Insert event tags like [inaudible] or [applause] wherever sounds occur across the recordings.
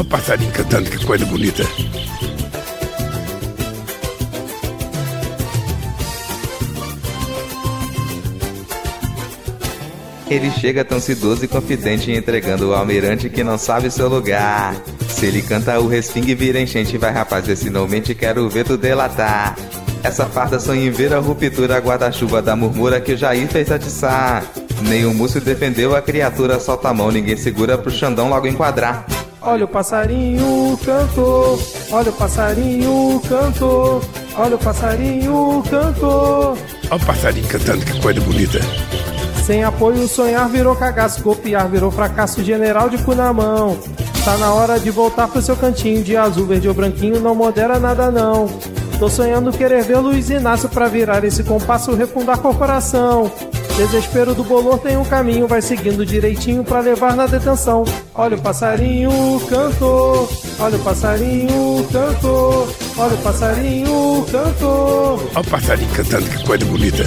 Olha o passarinho cantando, que coisa bonita. Ele chega tão sedoso e confidente entregando o almirante que não sabe seu lugar. Se ele canta o respingue vira enchente, vai rapaz, esse não mente, quero ver tu delatar. Essa farda sonha em ver a ruptura, guarda-chuva da murmura que o Jair fez atiçar. O Múcio defendeu a criatura, solta a mão, ninguém segura pro Xandão logo enquadrar. Olha o passarinho cantou, olha o passarinho cantou, olha o passarinho cantou. Olha o passarinho cantando, que coisa bonita. Sem apoio, sonhar virou cagaço, copiar virou fracasso, general de cu na mão. Tá na hora de voltar pro seu cantinho de azul, verde ou branquinho, não modera nada não. Tô sonhando querer ver Luiz Inácio pra virar esse compasso, refundar corporação. Desespero do bolor tem um caminho, vai seguindo direitinho pra levar na detenção. Olha o passarinho cantou, olha o passarinho cantou, olha o passarinho cantou. Olha o passarinho cantando, que coisa bonita.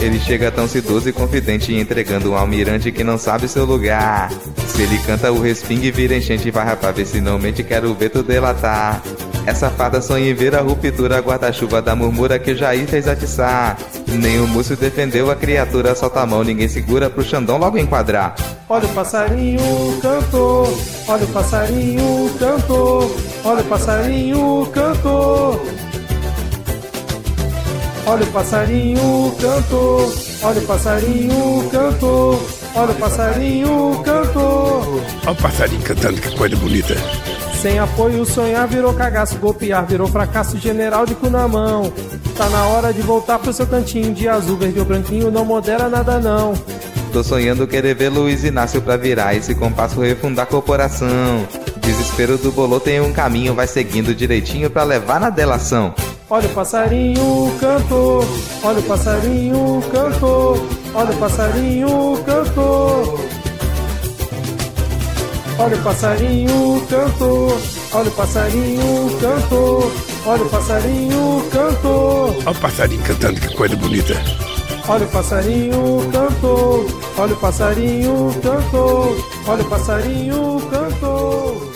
Ele chega tão sedoso e confidente entregando um almirante que não sabe seu lugar. Se ele canta o respingue vira enchente, vai rapaz, ver se não mente, quero ver tu delatar. Essa fada sonha em ver a ruptura, guarda-chuva da murmura que Jair fez atiçar. Nem o Múcio defendeu a criatura, solta a mão, ninguém segura pro Xandão logo enquadrar. Olha o passarinho cantou, olha o passarinho cantou, olha o passarinho cantou. Olha o passarinho cantou, olha o passarinho cantou, olha o passarinho cantou. Olha o passarinho cantando, que coisa bonita. Sem apoio, sonhar virou cagaço, golpear virou fracasso, general de cu na mão. Tá na hora de voltar pro seu cantinho de azul, verde ou branquinho, não modera nada não. Tô sonhando querer ver Luiz Inácio pra virar esse compasso refundar a corporação. Desespero do bolô tem um caminho, vai seguindo direitinho pra levar na delação. Olha o passarinho cantou, olha o passarinho cantou, olha o passarinho cantou. Olha o passarinho cantou, olha o passarinho cantou, olha o passarinho cantou. Olha o passarinho cantando, que coisa bonita. Olha o passarinho cantou, olha o passarinho cantou, olha o passarinho cantou.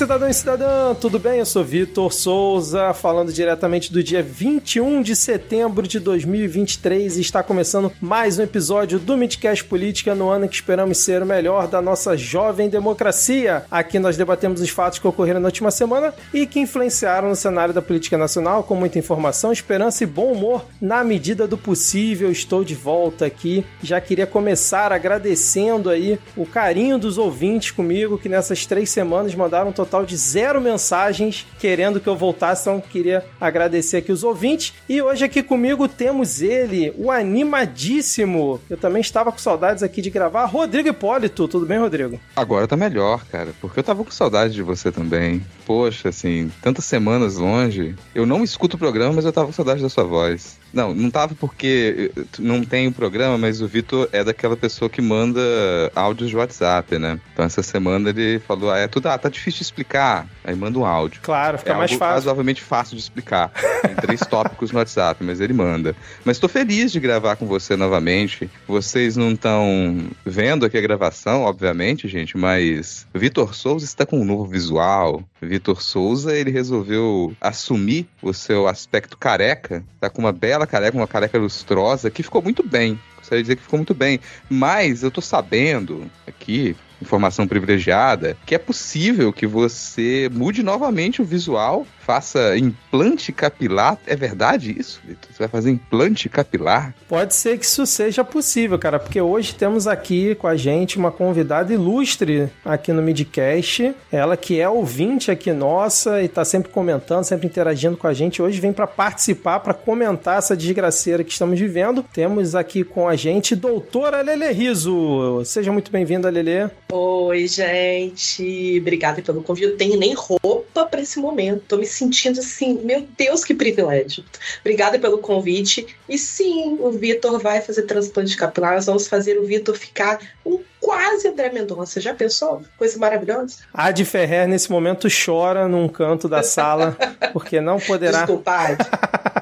Cidadão e cidadã, tudo bem? Eu sou Vitor Souza, falando diretamente do dia 21 de setembro de 2023 e está começando mais um episódio do Midcast Política no ano que esperamos ser o melhor da nossa jovem democracia. Aqui nós debatemos os fatos que ocorreram na última semana e que influenciaram no cenário da política nacional com muita informação, esperança e bom humor na medida do possível. Estou de volta aqui. Já queria começar agradecendo aí o carinho dos ouvintes comigo que nessas três semanas mandaram total de zero mensagens querendo que eu voltasse, então queria agradecer aqui os ouvintes. E hoje aqui comigo temos ele, o animadíssimo. Eu também estava com saudades aqui de gravar, Rodrigo Hipólito. Tudo bem, Rodrigo? Agora tá melhor, cara, porque eu tava com saudade de você também. Poxa, assim, tantas semanas longe. Eu não escuto o programa, mas eu tava com saudade da sua voz. Não, não tava porque não tem o programa, mas o Vitor é daquela pessoa que manda áudios de WhatsApp, né? Então essa semana ele falou: ah, é tudo, ah, tá difícil de explicar. Aí manda um áudio. Claro, fica é mais fácil. razoavelmente fácil de explicar. [laughs] Tem três tópicos no WhatsApp, mas ele manda. Mas tô feliz de gravar com você novamente. Vocês não estão vendo aqui a gravação, obviamente, gente, mas Vitor Souza está com um novo visual. Vitor Souza, ele resolveu assumir o seu aspecto careca, tá com uma bela careca, uma careca lustrosa, que ficou muito bem. Gostaria de dizer que ficou muito bem. Mas eu tô sabendo aqui, informação privilegiada, que é possível que você mude novamente o visual, faça implante capilar. É verdade isso, Vitor? Você vai fazer implante capilar? Pode ser que isso seja possível, cara, porque hoje temos aqui com a gente uma convidada ilustre aqui no Midcast. Ela que é ouvinte aqui nossa e tá sempre comentando, sempre interagindo com a gente. Hoje vem para participar, para comentar essa desgraceira que estamos vivendo. Temos aqui com a gente doutora Lele Riso. Seja muito bem-vinda, Lele. Oi, gente. Obrigada pelo convite. Eu tenho nem roupa para esse momento. Tô me sentindo assim, meu Deus, que privilégio. Obrigada pelo convite. E sim, o Vitor vai fazer transplante capilar. Nós vamos fazer o Vitor ficar um quase André Mendonça. Já pensou? Coisa maravilhosa. A de Ferrer, nesse momento, chora num canto da sala, [laughs] porque não poderá. Desculpa.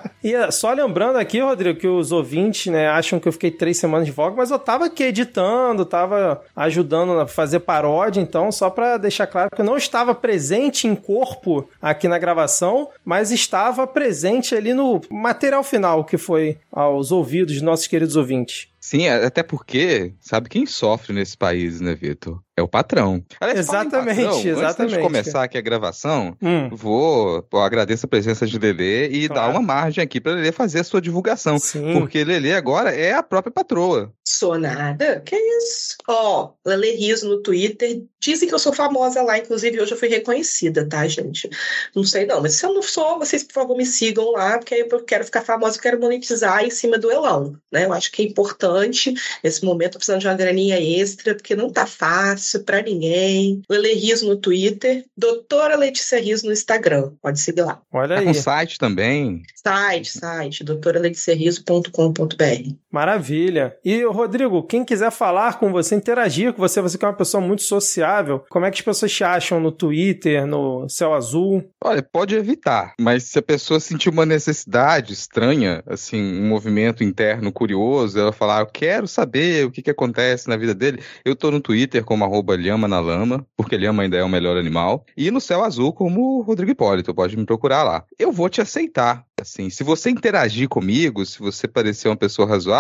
[laughs] E eh, só lembrando aqui, Rodrigo, que os ouvintes, né, acham que eu fiquei três semanas de folga, mas eu tava aqui editando, tava ajudando a fazer paródia, então, só para deixar claro que eu não estava presente em corpo aqui na gravação, mas estava presente ali no material final, que foi aos ouvidos dos nossos queridos ouvintes. Sim, até porque, sabe quem sofre nesse país, né, Vitor? É o patrão. Aliás, exatamente, patrão, exatamente. Antes de começar aqui a gravação, Hum. vou, vou agradeço a presença de Lelê e Claro. dar uma margem aqui para Lelê fazer a sua divulgação. Sim. Porque Lelê agora é a própria patroa. Sou nada? Que isso? Ó, Lele Riso no Twitter. Dizem que eu sou famosa lá, inclusive hoje eu fui reconhecida, tá, gente? Não sei não, mas se eu não sou, vocês por favor me sigam lá, porque aí eu quero ficar famosa, eu quero monetizar em cima do Elão, né? Eu acho que é importante nesse momento, tô precisando de uma graninha extra, porque não tá fácil pra ninguém. Lele Riso no Twitter, doutora Letícia Riso no Instagram, pode seguir lá. Olha Tá aí. com site também. Site, site, doutoraleticiariso.com.br. Maravilha. E, Rodrigo, quem quiser falar com você, interagir com você, você que é uma pessoa muito sociável, como é que as pessoas te acham no Twitter, no Céu Azul? Olha, pode evitar, mas se a pessoa sentir uma necessidade estranha, assim, um movimento interno curioso, ela falar, eu quero saber o que, que acontece na vida dele, eu tô no Twitter como arroba lhama na lama, porque lhama ainda é o melhor animal, e no Céu Azul como Rodrigo Hipólito, pode me procurar lá. Eu vou te aceitar, assim, se você interagir comigo, se você parecer uma pessoa razoável,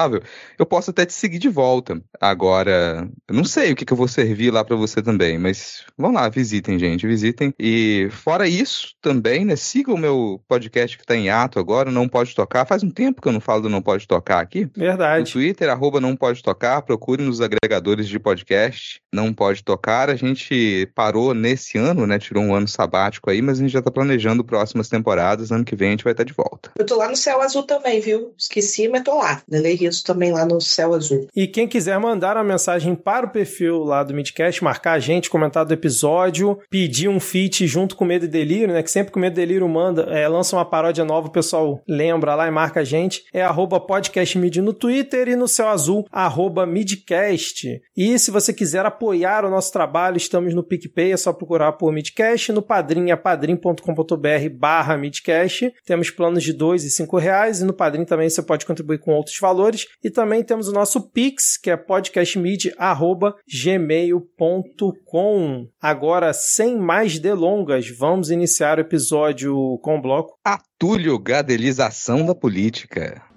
eu posso até te seguir de volta. Agora, eu não sei o que, que eu vou servir lá pra você também, mas vamos lá, visitem, gente, visitem. E fora isso, também, né, siga o meu podcast que tá em ato agora, Não Pode Tocar. Faz um tempo que eu não falo do Não Pode Tocar aqui. No Verdade. Twitter, arroba Não Pode Tocar, procure nos agregadores de podcast, Não Pode Tocar. A gente parou nesse ano, né, tirou um ano sabático aí, mas a gente já tá planejando próximas temporadas, ano que vem a gente vai estar de volta. Eu tô lá no Céu Azul também, viu? Esqueci, mas tô lá. Lele Riso também lá no Céu Azul. E quem quiser mandar uma mensagem para o perfil lá do Midcast, marcar a gente, comentar do episódio, pedir um feat junto com Medo e Delírio, né? Que sempre que o Medo e Delírio manda, é, lança uma paródia nova, o pessoal lembra lá e marca a gente. É arroba podcastmid no Twitter e no céu azul, arroba midcast. E se você quiser apoiar o nosso trabalho, estamos no PicPay, é só procurar por Midcast. No Padrim é padrim.com.br barra Midcast. Temos planos de dois e cinco reais e no Padrim também você pode contribuir com outros valores. E também temos o nosso Pix, que é podcastmid.gmail.com. Agora, sem mais delongas, vamos iniciar o episódio com o bloco. Atulho Gadelização da Política.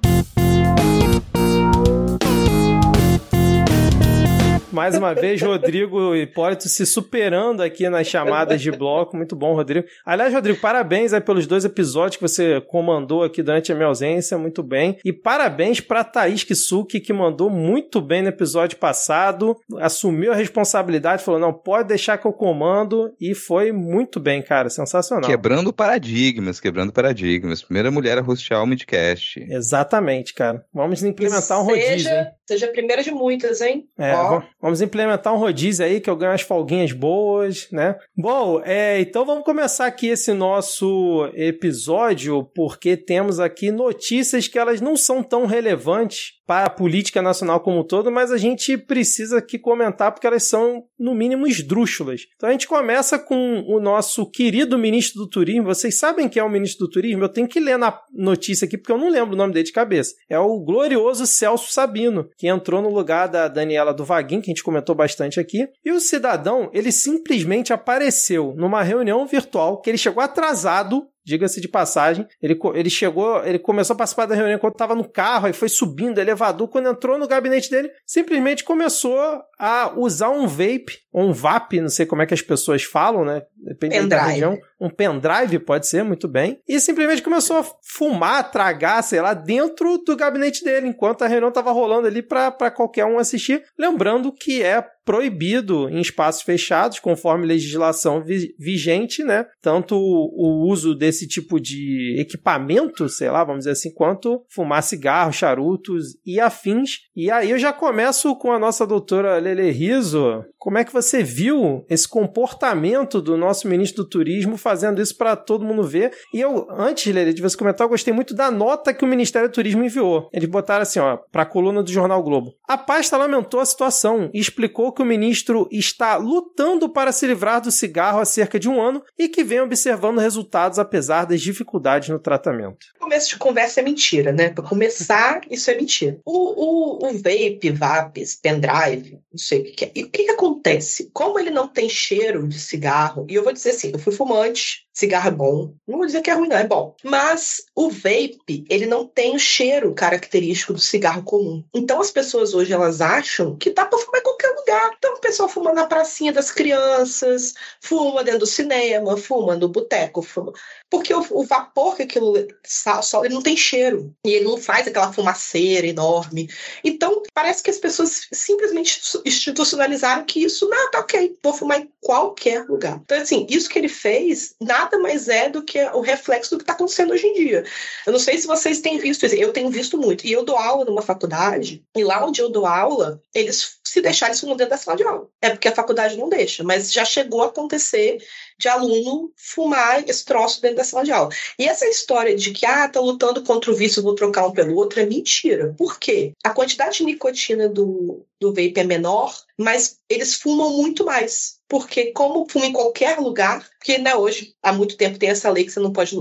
Mais uma vez, [laughs] Rodrigo Hipólito se superando aqui nas chamadas de bloco. Muito bom, Rodrigo. Aliás, Rodrigo, parabéns aí pelos dois episódios que você comandou aqui durante a minha ausência. Muito bem. E parabéns para Thaís Kisuki, que mandou muito bem no episódio passado. Assumiu a responsabilidade, falou: não, pode deixar que eu comando. E foi muito bem, cara. Sensacional. Quebrando paradigmas, quebrando paradigmas. Primeira mulher a hostear o Midcast. Exatamente, cara. Vamos implementar um rodízio, hein? Seja, seja a primeira de muitas, hein? É, Ó, vamos implementar um rodízio aí que eu ganho umas folguinhas boas, né? Bom, é, então vamos começar aqui esse nosso episódio porque temos aqui notícias que elas não são tão relevantes para a política nacional como um todo, mas a gente precisa aqui comentar porque elas são, no mínimo, esdrúxulas. Então a gente começa com o nosso querido ministro do Turismo. Vocês sabem quem é o ministro do Turismo? Eu tenho que ler na notícia aqui porque eu não lembro o nome dele de cabeça. É o glorioso Celso Sabino, que entrou no lugar da Daniela do Vaguinho, que a gente comentou bastante aqui. E o cidadão, ele simplesmente apareceu numa reunião virtual que ele chegou atrasado Diga-se de passagem, ele, ele chegou, ele começou a participar da reunião enquanto estava no carro, aí foi subindo o elevador. Quando entrou no gabinete dele, simplesmente começou a usar um vape, ou um VAP, não sei como é que as pessoas falam, né? Depende da Pendrive. região. Um pendrive, pode ser, muito bem. E simplesmente começou a fumar, tragar, sei lá, dentro do gabinete dele, enquanto a reunião estava rolando ali para qualquer um assistir. Lembrando que é proibido em espaços fechados, conforme legislação vi- vigente, né? Tanto o, o uso desse tipo de equipamento, sei lá, vamos dizer assim, quanto fumar cigarro, charutos e afins. E aí eu já começo com a nossa doutora Lele Riso. Como é que você viu esse comportamento do nosso ministro do Turismo fazendo isso para todo mundo ver. E eu, antes, Lele, de você comentar, eu gostei muito da nota que o Ministério do Turismo enviou. Eles botaram assim, ó, para a coluna do Jornal Globo. A pasta lamentou a situação e explicou que o ministro está lutando para se livrar do cigarro há cerca de um ano e que vem observando resultados apesar das dificuldades no tratamento. Começo de conversa é mentira, né? Para começar, [laughs] isso é mentira. O, o, o vape, vapes, pendrive, não sei o que, que é. E o que, que acontece? Como ele não tem cheiro de cigarro, e eu vou dizer assim, eu fui fumante, cigarro é bom. Não vou dizer que é ruim, não, é bom. Mas o vape, ele não tem o cheiro característico do cigarro comum. Então as pessoas hoje elas acham que dá para fumar em qualquer lugar. Então o pessoal fuma na pracinha das crianças, fuma dentro do cinema, fuma no boteco, fuma. Porque o, o, vapor que aquilo solta, ele não tem cheiro. E ele não faz aquela fumaceira enorme. Então, parece que as pessoas simplesmente institucionalizaram que isso, não, tá ok, vou fumar em qualquer lugar. Então, assim, isso que ele fez nada mais é do que o reflexo do que está acontecendo hoje em dia. Eu não sei se vocês têm visto isso, eu tenho visto muito. E eu dou aula numa faculdade, e lá onde eu dou aula, eles se deixarem isso dentro da sala de aula. É porque a faculdade não deixa, mas já chegou a acontecer de aluno fumar esse troço dentro da sala de aula. E essa história de que, ah, tá lutando contra o vício, vou trocar um pelo outro, é mentira. Por quê? A quantidade de nicotina do, do vape é menor, mas eles fumam muito mais. Porque como fuma em qualquer lugar, porque né, hoje, há muito tempo, tem essa lei que você não pode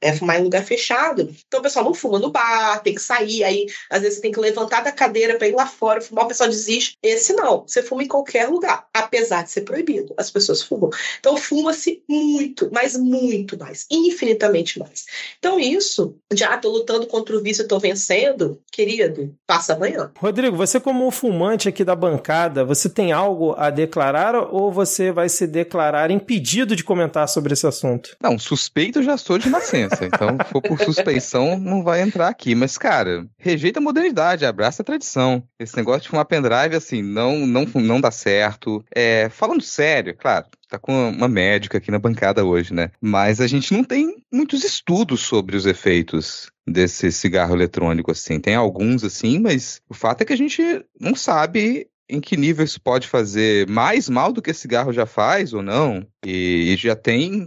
é, fumar em lugar fechado. Então o pessoal não fuma no bar, tem que sair, aí às vezes você tem que levantar da cadeira para ir lá fora fumar, o pessoal desiste. Esse não, você fuma em qualquer lugar, apesar de ser proibido. As pessoas fumam. Então fuma-se muito, mas muito mais, infinitamente mais. Então isso, já tô lutando contra o vício, tô vencendo, querido, passa amanhã. Rodrigo, você como fumante aqui da bancada, você tem algo a declarar ou você vai se declarar impedido de comentar sobre esse assunto? Não, suspeito já sou de nascença, então se for por suspeição não vai entrar aqui. Mas, cara, rejeita a modernidade, abraça a tradição. Esse negócio de fumar pendrive, assim, não, não, não dá certo. É, falando sério, claro, tá com uma médica aqui na bancada hoje, né? Mas a gente não tem muitos estudos sobre os efeitos desse cigarro eletrônico, assim. Tem alguns, assim, mas o fato é que a gente não sabe em que nível isso pode fazer mais mal do que cigarro já faz ou não. E, e já tem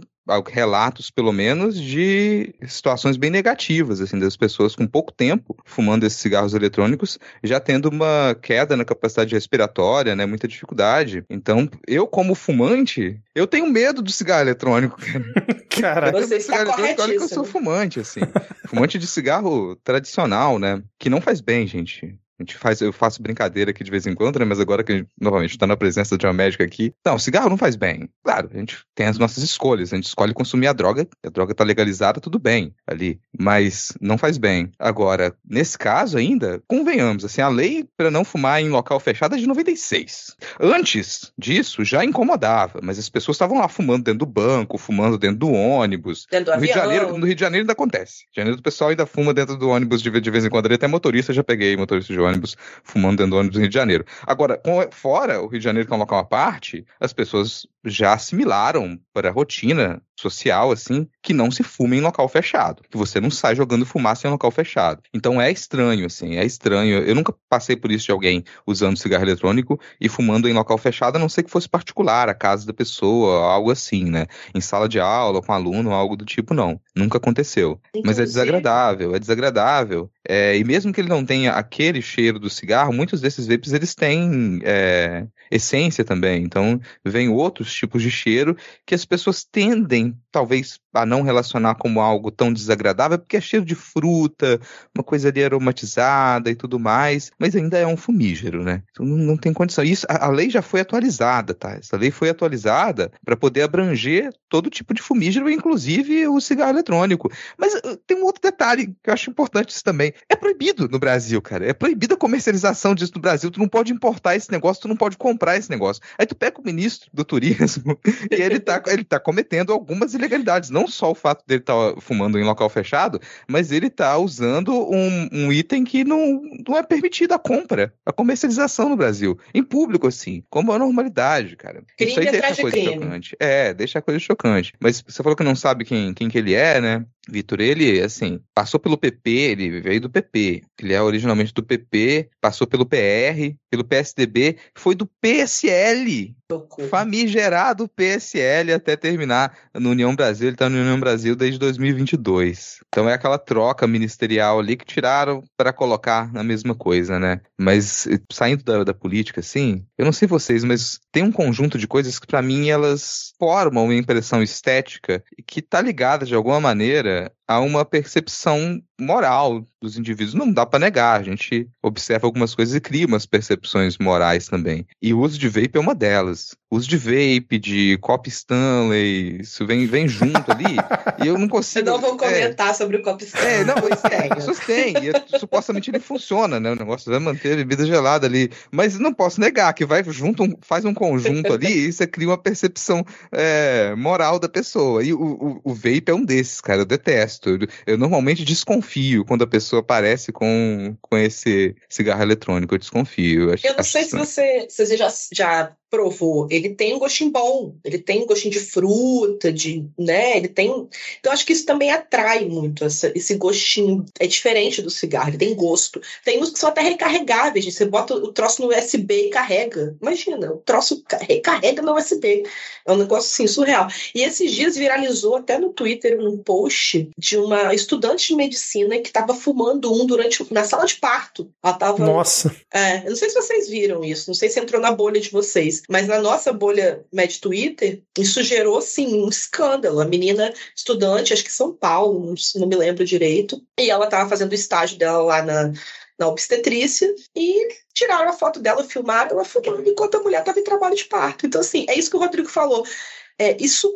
relatos, pelo menos, de situações bem negativas, assim, das pessoas com pouco tempo fumando esses cigarros eletrônicos, já tendo uma queda na capacidade respiratória, né, muita dificuldade. Então, eu como fumante, eu tenho medo do cigarro eletrônico. Cara, [laughs] você está corretíssimo. Olha que eu sou fumante, assim. fumante de cigarro tradicional, né, que não faz bem, gente. A gente faz, eu faço brincadeira aqui de vez em quando, né? Mas agora que a gente, novamente está na presença de uma médica aqui. Não, cigarro não faz bem. Claro, a gente tem as nossas escolhas. A gente escolhe consumir a droga, a droga está legalizada, tudo bem ali. Mas não faz bem. Agora, nesse caso ainda, convenhamos, assim, a lei para não fumar em local fechado é de 96. Antes disso, já incomodava, mas as pessoas estavam lá fumando dentro do banco, fumando dentro do ônibus. Dentro do no, Rio de Janeiro, no Rio de Janeiro ainda acontece. No Rio de Janeiro o pessoal ainda fuma dentro do ônibus de, de vez em quando. Até motorista, já peguei motorista de ônibus ônibus, fumando dentro do ônibus no Rio de Janeiro. Agora, fora o Rio de Janeiro, que é um à parte, as pessoas já assimilaram para a rotina social, assim, que não se fuma em local fechado. Que você não sai jogando fumaça em local fechado. Então é estranho, assim, é estranho. Eu nunca passei por isso de alguém usando cigarro eletrônico e fumando em local fechado, a não ser que fosse particular, a casa da pessoa, algo assim, né? Em sala de aula, com aluno, algo do tipo, não. Nunca aconteceu. Inclusive... Mas é desagradável, é desagradável. É, e mesmo que ele não tenha aquele cheiro do cigarro, muitos desses vapes, eles têm é, essência também. Então, vem outros tipos de cheiro que as pessoas tendem, um, talvez, a não relacionar como algo tão desagradável, porque é cheiro de fruta, uma coisa ali aromatizada e tudo mais, mas ainda é um fumígero, né? Então não, não tem condição. Isso, a, a, lei já foi atualizada, tá? Essa lei foi atualizada para poder abranger todo tipo de fumígero, inclusive o cigarro eletrônico. Mas uh, tem um outro detalhe que eu acho importante isso também. É proibido no Brasil, cara. É proibida a comercialização disso no Brasil. Tu não pode importar esse negócio, tu não pode comprar esse negócio. Aí tu pega o ministro do turismo [laughs] e ele tá, ele tá cometendo algumas ilegalidades. Não só o fato dele estar tá fumando em local fechado, mas ele está usando um, um, item que não, não é permitido a compra, a comercialização no Brasil, em público, assim, como a normalidade, cara. Crime Isso aí deixa a coisa crime. chocante. É, deixa a coisa chocante. Mas você falou que não sabe quem, quem que ele é, né? Vitor, ele, assim, passou pelo PP, ele veio do PP, ele é originalmente do PP, passou pelo PR, pelo PSDB, foi do PSL, famigerado PSL até terminar no União Brasil, ele tá no União Brasil desde 2022. Então é aquela troca ministerial ali que tiraram para colocar na mesma coisa, né? Mas saindo da, da política, assim, eu não sei vocês, mas tem um conjunto de coisas que para mim elas formam uma impressão estética e que tá ligada de alguma maneira the a uma percepção moral dos indivíduos. Não dá para negar, a gente observa algumas coisas e cria umas percepções morais também. E o uso de vape é uma delas. O uso de vape, de cop Stanley, isso vem, vem junto ali. e eu não consigo. Eu não vou comentar é, sobre o cop Stanley. É, não, as pessoas têm. E é, supostamente ele funciona, né? O negócio vai manter a bebida gelada ali. Mas não posso negar que vai junto, faz um conjunto ali e isso cria uma percepção é, moral da pessoa. E o, o, o vape é um desses, cara. Eu detesto. Eu, eu normalmente desconfio quando a pessoa aparece com, com esse cigarro eletrônico. Eu desconfio. Eu, eu não sei se você, se você já, já provou, ele tem um gostinho bom, ele tem um gostinho de fruta, de, né, ele tem, então acho que isso também atrai muito essa, esse gostinho, é diferente do cigarro, ele tem gosto. Tem uns que são até recarregáveis, você bota o troço no USB e carrega. Imagina, o troço recarrega no USB. É um negócio assim surreal. E esses dias viralizou até no Twitter um post de uma estudante de medicina que estava fumando um durante na sala de parto. Ela tava Nossa. É, eu não sei se vocês viram isso, não sei se entrou na bolha de vocês. Mas na nossa bolha Med Twitter, isso gerou, sim, um escândalo. A menina estudante, acho que São Paulo, não me lembro direito, e ela estava fazendo o estágio dela lá na, na obstetrícia e tiraram a foto dela, filmaram ela filmando enquanto a mulher estava em trabalho de parto. Então, assim, é isso que o Rodrigo falou. É, isso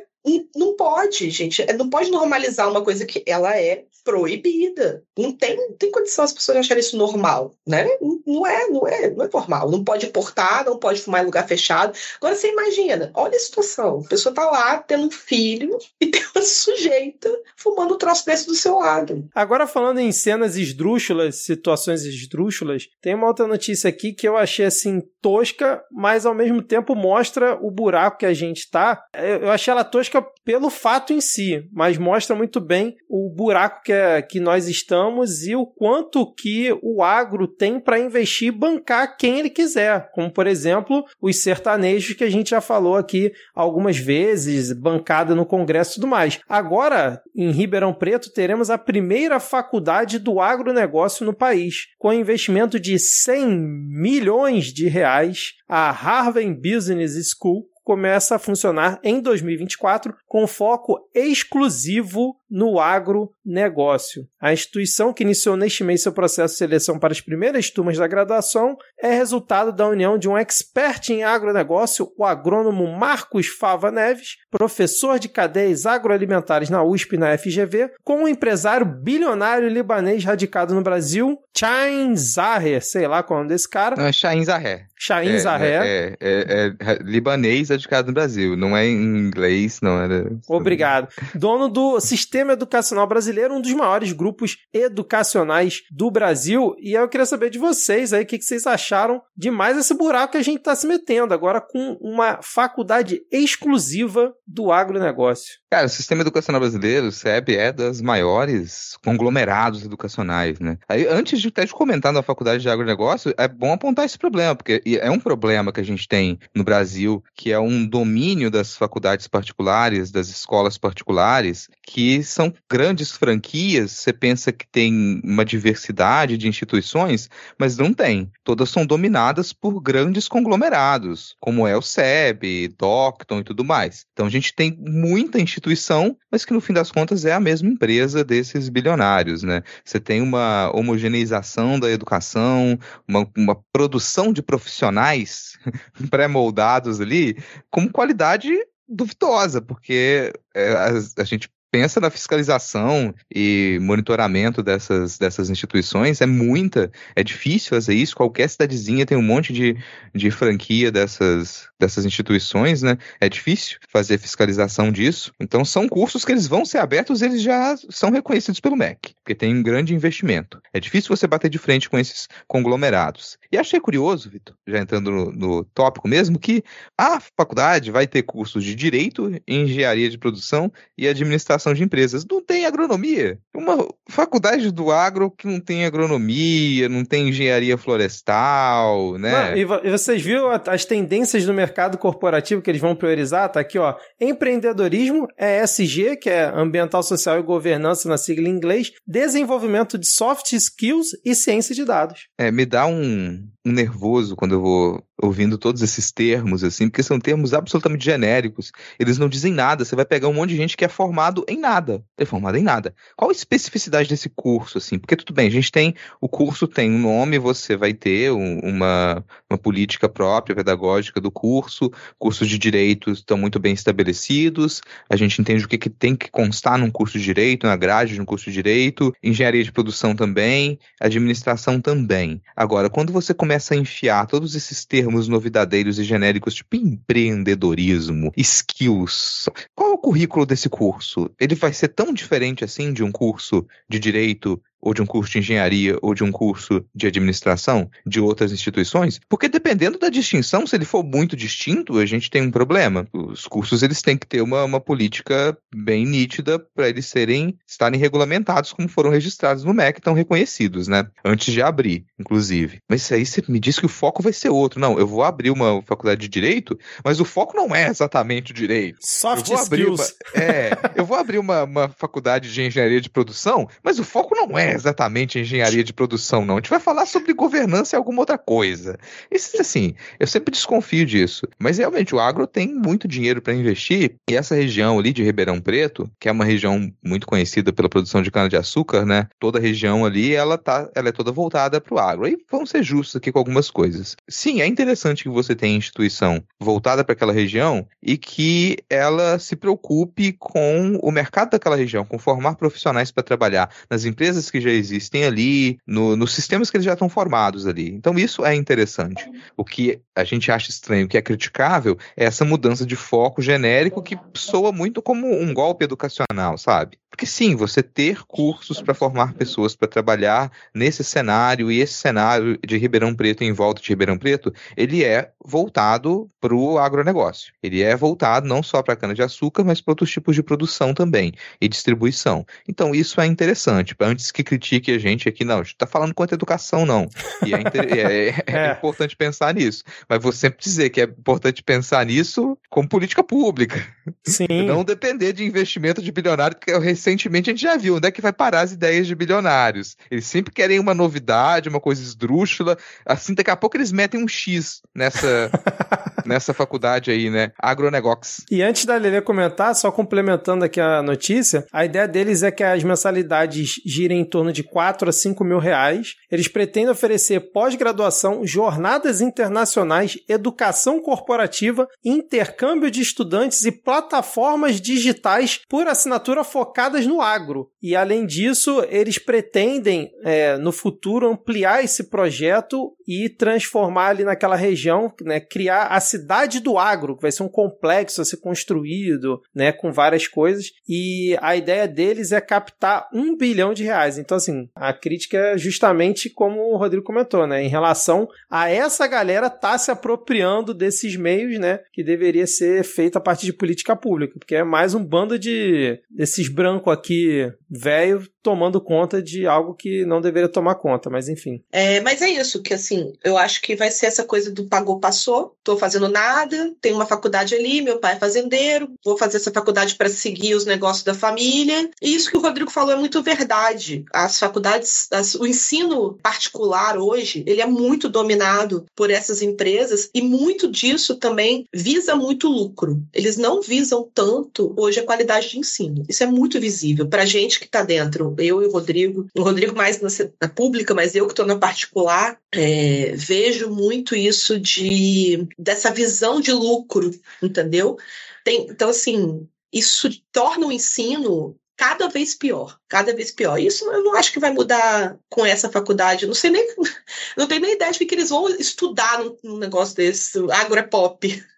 não pode, gente. É, não pode normalizar uma coisa que ela é proibida. Não tem, não tem condição as pessoas acharem isso normal, né? Não é, não é, não é normal. Não pode portar, não pode fumar em lugar fechado. Agora você imagina, olha a situação. A pessoa tá lá tendo um filho e tem uma sujeita fumando um troço desse do seu lado. Agora falando em cenas esdrúxulas, situações esdrúxulas, tem uma outra notícia aqui que eu achei assim tosca, mas ao mesmo tempo mostra o buraco que a gente tá. Eu achei ela tosca pelo fato em si, mas mostra muito bem o buraco que, que nós estamos e o quanto que o agro tem para investir e bancar quem ele quiser, como por exemplo os sertanejos que a gente já falou aqui algumas vezes, bancada no Congresso e tudo mais. Agora, em Ribeirão Preto, teremos a primeira faculdade do agronegócio no país, com investimento de 100 milhões de reais. A Harvard Business School começa a funcionar em 2024 com foco exclusivo no agronegócio. A instituição que iniciou neste mês seu processo de seleção para as primeiras turmas da graduação é resultado da união de um expert em agronegócio, o agrônomo Marcos Fava Neves, professor de cadeias agroalimentares na USP e na FGV, com um empresário bilionário libanês radicado no Brasil, Chain Zaher, sei lá qual é o nome desse cara. Não, Chain Zaher. Chain é, Zaher. É, é, é, libanês radicado no Brasil, não é em inglês, não era. Obrigado. Dono do Sistema Educacional Brasileiro, um dos maiores grupos educacionais do Brasil. E eu queria saber de vocês aí o que, que vocês acharam de mais esse buraco que a gente está se metendo agora com uma faculdade exclusiva do agronegócio. Cara, o sistema educacional brasileiro, o SEB, é das maiores conglomerados educacionais, né? Aí, antes de até de comentar na faculdade de agronegócio, é bom apontar esse problema, porque é um problema que a gente tem no Brasil, que é um domínio das faculdades particulares, das escolas particulares, que são grandes franquias. Você pensa que tem uma diversidade de instituições, mas não tem. Todas são dominadas por grandes conglomerados, como é o SEB, Docton e tudo mais. Então a gente tem muita instituição instituição, mas que no fim das contas é a mesma empresa desses bilionários, né? Você tem uma homogeneização da educação, uma, uma produção de profissionais [laughs] pré-moldados ali com qualidade duvidosa, porque é, a, a, gente pensa na fiscalização e monitoramento dessas, dessas instituições, é muita, é difícil fazer isso. Qualquer cidadezinha tem um monte de, de franquia dessas, dessas instituições, né? É difícil fazer fiscalização disso. Então, são cursos que eles vão ser abertos, eles já são reconhecidos pelo MEC, porque tem um grande investimento. É difícil você bater de frente com esses conglomerados. E achei curioso, Vitor, já entrando no, no tópico mesmo, que a faculdade vai ter cursos de Direito, Engenharia de Produção e Administração administração de empresas. Não tem agronomia. Uma faculdade do agro que não tem agronomia, não tem engenharia florestal, né? Não, e, vocês viram as tendências do mercado corporativo que eles vão priorizar? Tá aqui, ó. Empreendedorismo, ESG, que é ambiental, social e governança na sigla em inglês, desenvolvimento de soft skills e ciência de dados. É, me dá um, um nervoso quando eu vou ouvindo todos esses termos, assim, porque são termos absolutamente genéricos. Eles não dizem nada. Você vai pegar um monte de gente que é formado em nada. É formado em nada. Qual a especificidade desse curso, assim? Porque tudo bem, a gente tem. O curso tem um nome, você vai ter um, uma, uma política própria, pedagógica do curso. Cursos de direitos estão muito bem estabelecidos. A gente entende o que, que tem que constar num curso de direito, na grade de um curso de direito. Engenharia de produção também. Administração também. Agora, quando você começa a enfiar todos esses termos termos novidadeiros e genéricos tipo empreendedorismo, skills. Qual é o currículo desse curso? Ele vai ser tão diferente assim de um curso de direito ou de um curso de engenharia, ou de um curso de administração de outras instituições, porque dependendo da distinção, se ele for muito distinto, a gente tem um problema. Os cursos eles têm que ter uma, uma política bem nítida para eles serem estarem regulamentados como foram registrados no MEC, estão reconhecidos, né? Antes de abrir, inclusive. Mas aí você me diz que o foco vai ser outro. Não, eu vou abrir uma faculdade de direito, mas o foco não é exatamente o direito. Soft eu skills. Uma, é, eu vou abrir uma, uma faculdade de engenharia de produção, mas o foco não é exatamente engenharia de produção, não. A gente vai falar sobre governança e alguma outra coisa. Isso, assim, eu sempre desconfio disso. Mas realmente o agro tem muito dinheiro para investir e essa região ali de Ribeirão Preto, que é uma região muito conhecida pela produção de cana-de-açúcar, né? Toda a região ali, ela, tá, ela é toda voltada para o agro. E vamos ser justos aqui com algumas coisas. Sim, é interessante que você tenha instituição voltada para aquela região e que ela se preocupe com o mercado daquela região, com formar profissionais para trabalhar nas empresas que já existem ali, no, nos sistemas que eles já estão formados ali. Então isso é interessante. O que a gente acha estranho, o que é criticável, é essa mudança de foco genérico que soa muito como um golpe educacional, sabe? Porque sim, você ter cursos para formar pessoas para trabalhar nesse cenário e esse cenário de Ribeirão Preto em volta de Ribeirão Preto, ele é voltado para o agronegócio. Ele é voltado não só para cana-de-açúcar, mas para outros tipos de produção também e distribuição. Então isso é interessante. Antes que critique a gente aqui, não, a gente está falando quanto educação, não. E é, é, [laughs] é, é, importante pensar nisso. Mas vou sempre dizer que é importante pensar nisso como política pública. Sim. Não depender de investimento de bilionário, porque recentemente a gente já viu onde é que vai parar as ideias de bilionários. Eles sempre querem uma novidade, uma coisa esdrúxula. Assim, daqui a pouco eles metem um X nessa, [laughs] nessa faculdade aí, né? Agronegox. E antes da Lele comentar, só complementando aqui a notícia, a ideia deles é que as mensalidades girem em torno de 4 a 5 mil reais. Eles pretendem oferecer pós-graduação, jornadas internacionais, educação corporativa, intercâmbio de estudantes e plataformas digitais por assinatura focada no agro. E além disso, eles pretendem é, no futuro ampliar esse projeto e transformar ali naquela região, né, criar a cidade do agro, que vai ser um complexo a ser construído, né, com várias coisas. E a ideia deles é captar um bilhão de reais. Então, assim, a crítica é justamente como o Rodrigo comentou, né, em relação a essa galera tá se apropriando desses meios, né, que deveria ser feito a partir de política pública, porque é mais um bando de desses brancos aqui velho tomando conta de algo que não deveria tomar conta, mas enfim. É, mas é isso, que assim, eu acho que vai ser essa coisa do pagou, passou, tô fazendo nada, tenho uma faculdade ali, meu pai é fazendeiro, vou fazer essa faculdade para seguir os negócios da família. E isso que o Rodrigo falou é muito verdade. As faculdades, as, o ensino particular hoje, ele é muito dominado por essas empresas e muito disso também visa muito lucro. Eles não visam tanto hoje a qualidade de ensino. Isso é muito visível para gente que está dentro eu e o Rodrigo, o Rodrigo mais na, na pública, mas eu que estou na particular, é, vejo muito isso de dessa visão de lucro, entendeu? Tem, então, assim, isso torna o ensino cada vez pior, cada vez pior. Isso eu não acho que vai mudar com essa faculdade. Não sei nem, [laughs] não tenho nem ideia de que eles vão estudar num, negócio desse. Agro é.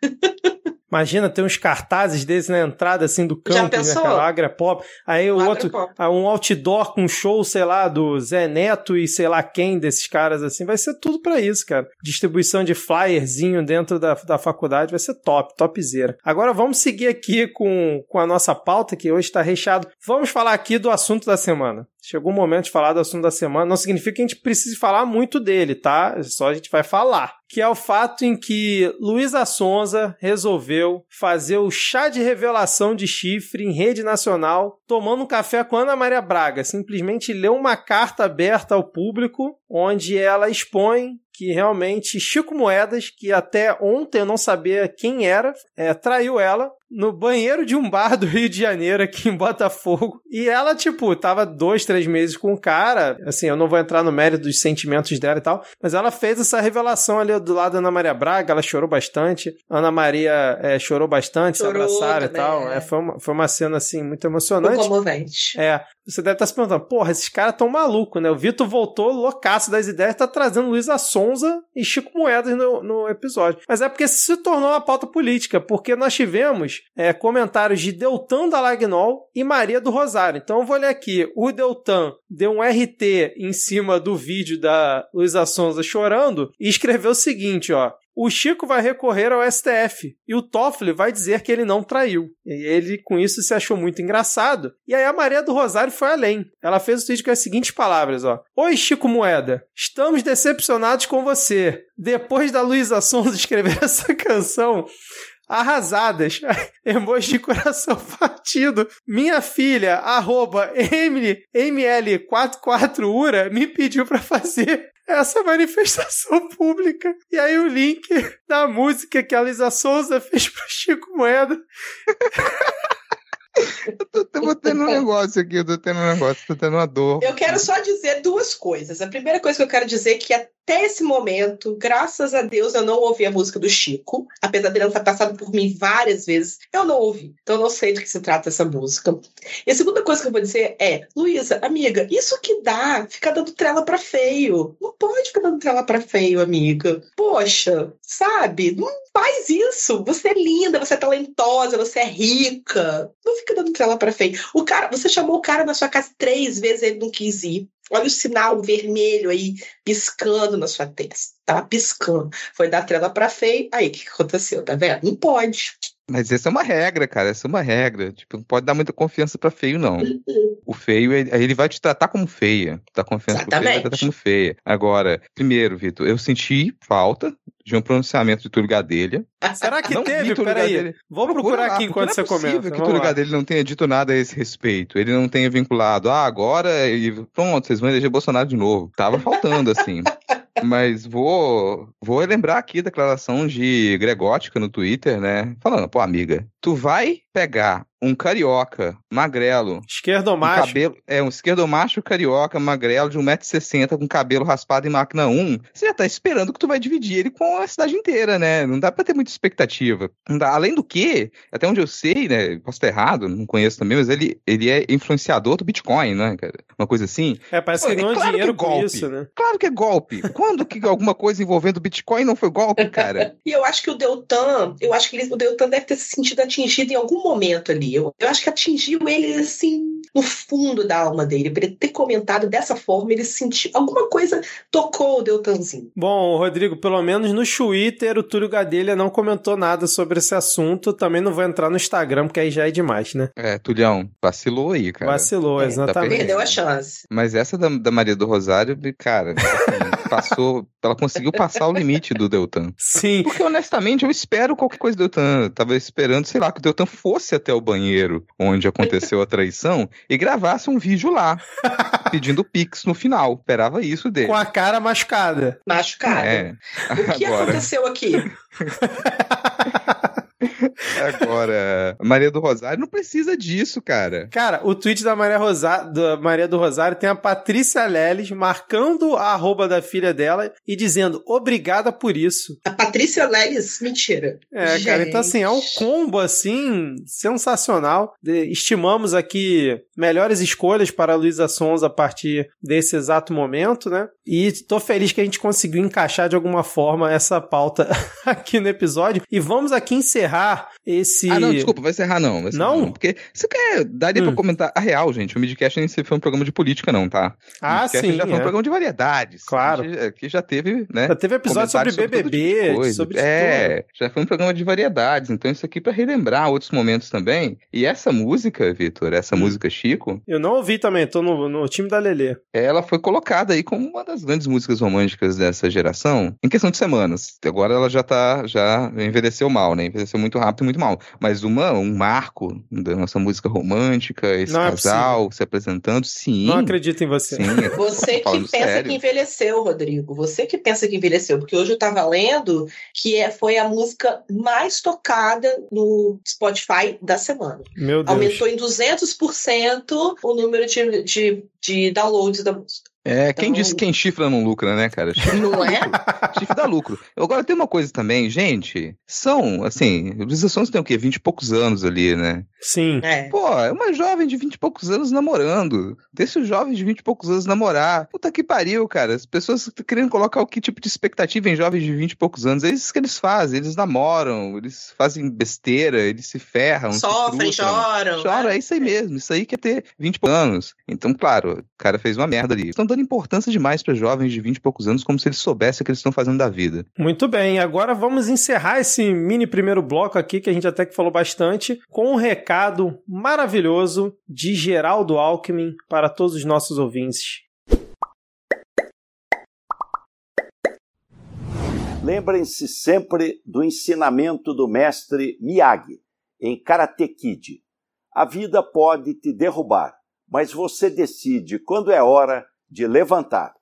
[laughs] Imagina ter uns cartazes desses na entrada assim do Já campo, né, pensou? cara, Agrapop. Aí o outro, ah, um outdoor com show, sei lá, do Zé Neto e sei lá quem desses caras assim. Vai ser tudo pra isso, cara. Distribuição de flyerzinho dentro da, da faculdade vai ser top, topzera. Agora vamos seguir aqui com, com a nossa pauta, que hoje tá recheado. Vamos falar aqui do assunto da semana. Chegou o momento de falar do assunto da semana. Não significa que a gente precise falar muito dele, tá? Só a gente vai falar. Que é o fato em que Luísa Sonza resolveu fazer o chá de revelação de chifre em rede nacional, tomando um café com Ana Maria Braga. Simplesmente leu uma carta aberta ao público, onde ela expõe que realmente Chico Moedas, que até ontem eu não sabia quem era, é, traiu ela no banheiro de um bar do Rio de Janeiro, aqui em Botafogo. E ela, tipo, tava dois, três meses com o cara. Assim, eu não vou entrar no mérito dos sentimentos dela e tal, mas ela fez essa revelação ali do lado da Ana Maria Braga, ela chorou bastante. Ana Maria é, chorou bastante, Chorou se abraçaram e também, tal. é. É, foi, uma, foi uma cena, assim, muito Foi emocionante. comovente. É, você deve estar se perguntando, porra, esses caras tão malucos, né? O Vitor voltou loucaço das ideias, tá trazendo Luísa Sonza e Chico Moedas no, no episódio. Mas é porque se tornou uma pauta política, porque nós tivemos é, comentários de Deltan Dallagnol e Maria do Rosário. Então eu vou ler aqui. O Deltan deu um RT em cima do vídeo da Luísa Sonza chorando e escreveu o seguinte, ó. O Chico vai recorrer ao STF e o Toffoli vai dizer que ele não traiu. E ele, com isso, se achou muito engraçado. E aí a Maria do Rosário foi além. Ela fez o vídeo com as seguintes palavras, ó. Oi, Chico Moeda. Estamos decepcionados com você. Depois da Luísa Sonza [laughs] escrever essa canção, arrasadas. [laughs] Emoji de coração [laughs] partido. Minha filha, arroba Emily, ML44Ura, me pediu pra fazer essa manifestação [laughs] pública. E aí o link da música que a Lisa Souza fez pro Chico Moeda. Eu tô, tô tendo um negócio aqui, eu tô tendo um negócio, tô tendo uma dor. Eu quero só dizer duas coisas. A primeira coisa que eu quero dizer é que até esse momento, graças a Deus, eu não ouvi a música do Chico. Apesar dele ter passado por mim várias vezes, eu não ouvi. Então eu não sei do que se trata essa música. E a segunda coisa que eu vou dizer é, Luísa, amiga, isso que dá, fica dando trela pra feio. Não pode ficar dando trela pra feio, amiga. Poxa, sabe? Não faz isso. Você é linda, você é talentosa, você é rica. Não fica dando trela pra feio. O cara, você chamou o cara na sua casa três vezes, ele não quis ir. Olha o sinal vermelho aí piscando na sua testa, tá? Piscando. Foi dar trela pra feio. Aí, o que aconteceu? Tá vendo? Não pode. Mas essa é uma regra, cara, essa é uma regra. Tipo, não pode dar muita confiança pra feio, não. O feio, ele, ele vai te tratar como feia. Dá confiança pro feio, vai te tratar Exatamente. como feia. Agora, primeiro, Vitor, eu senti falta de um pronunciamento de Túlio Gadelha. Será que Não teve? Peraí. Procura procurar aqui enquanto não você é possível que Vamos Túlio. Gadelha não tenha dito nada a esse respeito. Ele não tenha vinculado, ah, agora e pronto, vocês vão eleger Bolsonaro de novo. Tava faltando, assim. [laughs] Mas vou, vou lembrar aqui a declaração de Gregótica no Twitter, né? Falando, pô, amiga, tu vai pegar um carioca magrelo Esquerdo ou com macho? cabelo, é um esquerdo macho carioca magrelo de 1,60m com cabelo raspado em máquina 1, você já tá esperando que tu vai dividir ele com a cidade inteira, né? Não dá pra ter muita expectativa. Não dá- Além do que, até onde eu sei, né? Posso estar errado, não conheço também, mas ele, ele é influenciador do Bitcoin, né, cara? Uma coisa assim. É, parece Pô, que é ganhou claro que dinheiro é com golpe. isso, né? Claro que é golpe. Quando que alguma coisa envolvendo Bitcoin não foi golpe, cara? [laughs] E eu acho que o Deltan, eu acho que ele- o Deltan deve ter se sentido atingido em algum momento ali. Eu, eu acho que atingiu ele assim no fundo da alma dele. Pra ele ter comentado dessa forma, ele sentiu alguma coisa tocou o Deltanzinho. Bom, Rodrigo, pelo menos no Twitter o Túlio Gadelha não comentou nada sobre esse assunto. Também não vou entrar no Instagram, porque aí já é demais, né? É, Tulhão, vacilou aí, cara. Vacilou, É, tá exatamente. Perdeu a chance. Mas essa da, da Maria do Rosário, cara, assim, [laughs] passou. Ela conseguiu passar o limite do Deltan. Sim. Porque, honestamente, eu espero qualquer coisa do Deltan. Eu tava esperando, sei lá, que o Deltan fosse até o banheiro onde aconteceu a traição e gravasse um vídeo lá, [laughs] pedindo pix no final. Esperava isso dele. Com a cara machucada. Machucado. É. O que [laughs] Agora, aconteceu aqui? [laughs] Agora, Maria do Rosário não precisa disso, cara. Cara, o tweet da Maria, Rosa... da Maria do Rosário tem a Patrícia Leles marcando a arroba da filha dela e dizendo obrigada por isso. A Patrícia Leles? Mentira. É, Gente. cara, então assim, é um combo assim sensacional. Estimamos aqui melhores escolhas para a Luísa Sons a partir desse exato momento, né? E tô feliz que a gente conseguiu encaixar de alguma forma essa pauta [laughs] aqui no episódio. E vamos aqui encerrar esse. Ah, não, desculpa, vai encerrar não. Vai encerrar, não? não? Porque você quer. Daria hum. pra comentar. A real, gente, o Midcast nem foi um programa de política, não, tá? Ah, o sim. já foi é. um programa de variedades. Claro. Que já teve, né? Já teve episódio sobre BBB, sobre, sobre É, já foi um programa de variedades. Então, isso aqui para relembrar outros momentos também. E essa música, Vitor, essa hum. música Chico. Eu não ouvi também, tô no, no time da Lelê. Ela foi colocada aí como uma das grandes músicas românticas dessa geração em questão de semanas. Agora ela já tá, já envelheceu mal, né? Envelheceu muito rápido e muito mal. Mas uma, um marco da nossa música romântica, esse não é casal é se apresentando, sim. Não acredito em você. Sim, [laughs] você que pensa sério. que envelheceu, Rodrigo. Você que pensa que envelheceu, porque hoje eu tava lendo que é, foi a música mais tocada no Spotify da semana. Meu Deus. Aumentou em 200% o número de, de, de downloads da música. É, quem então... disse que quem chifra não lucra, né, cara? Chifre, não é? Chifre dá lucro. Agora tem uma coisa também, gente, são, assim, os Sons têm o quê? 20 e poucos anos ali, né? Sim. É. Pô, é uma jovem de 20 e poucos anos namorando. Deixa os jovens de 20 e poucos anos namorar. Puta que pariu, cara. As pessoas estão querendo colocar o que tipo de expectativa em jovens de 20 e poucos anos. É isso que eles fazem. Eles namoram, eles fazem besteira, eles se ferram. Sofrem, se choram. Choram, né? é isso aí mesmo. Isso aí quer é ter 20 e poucos anos. Então, claro, o cara fez uma merda ali. Estão dando importância demais para jovens de 20 e poucos anos, como se eles soubessem o que eles estão fazendo da vida. Muito bem, agora vamos encerrar esse mini primeiro bloco aqui, que a gente até que falou bastante, com um recado maravilhoso de Geraldo Alckmin para todos os nossos ouvintes. Lembrem-se sempre do ensinamento do mestre Miyagi em Karate Kid. A vida pode te derrubar, mas você decide quando é hora de levantar.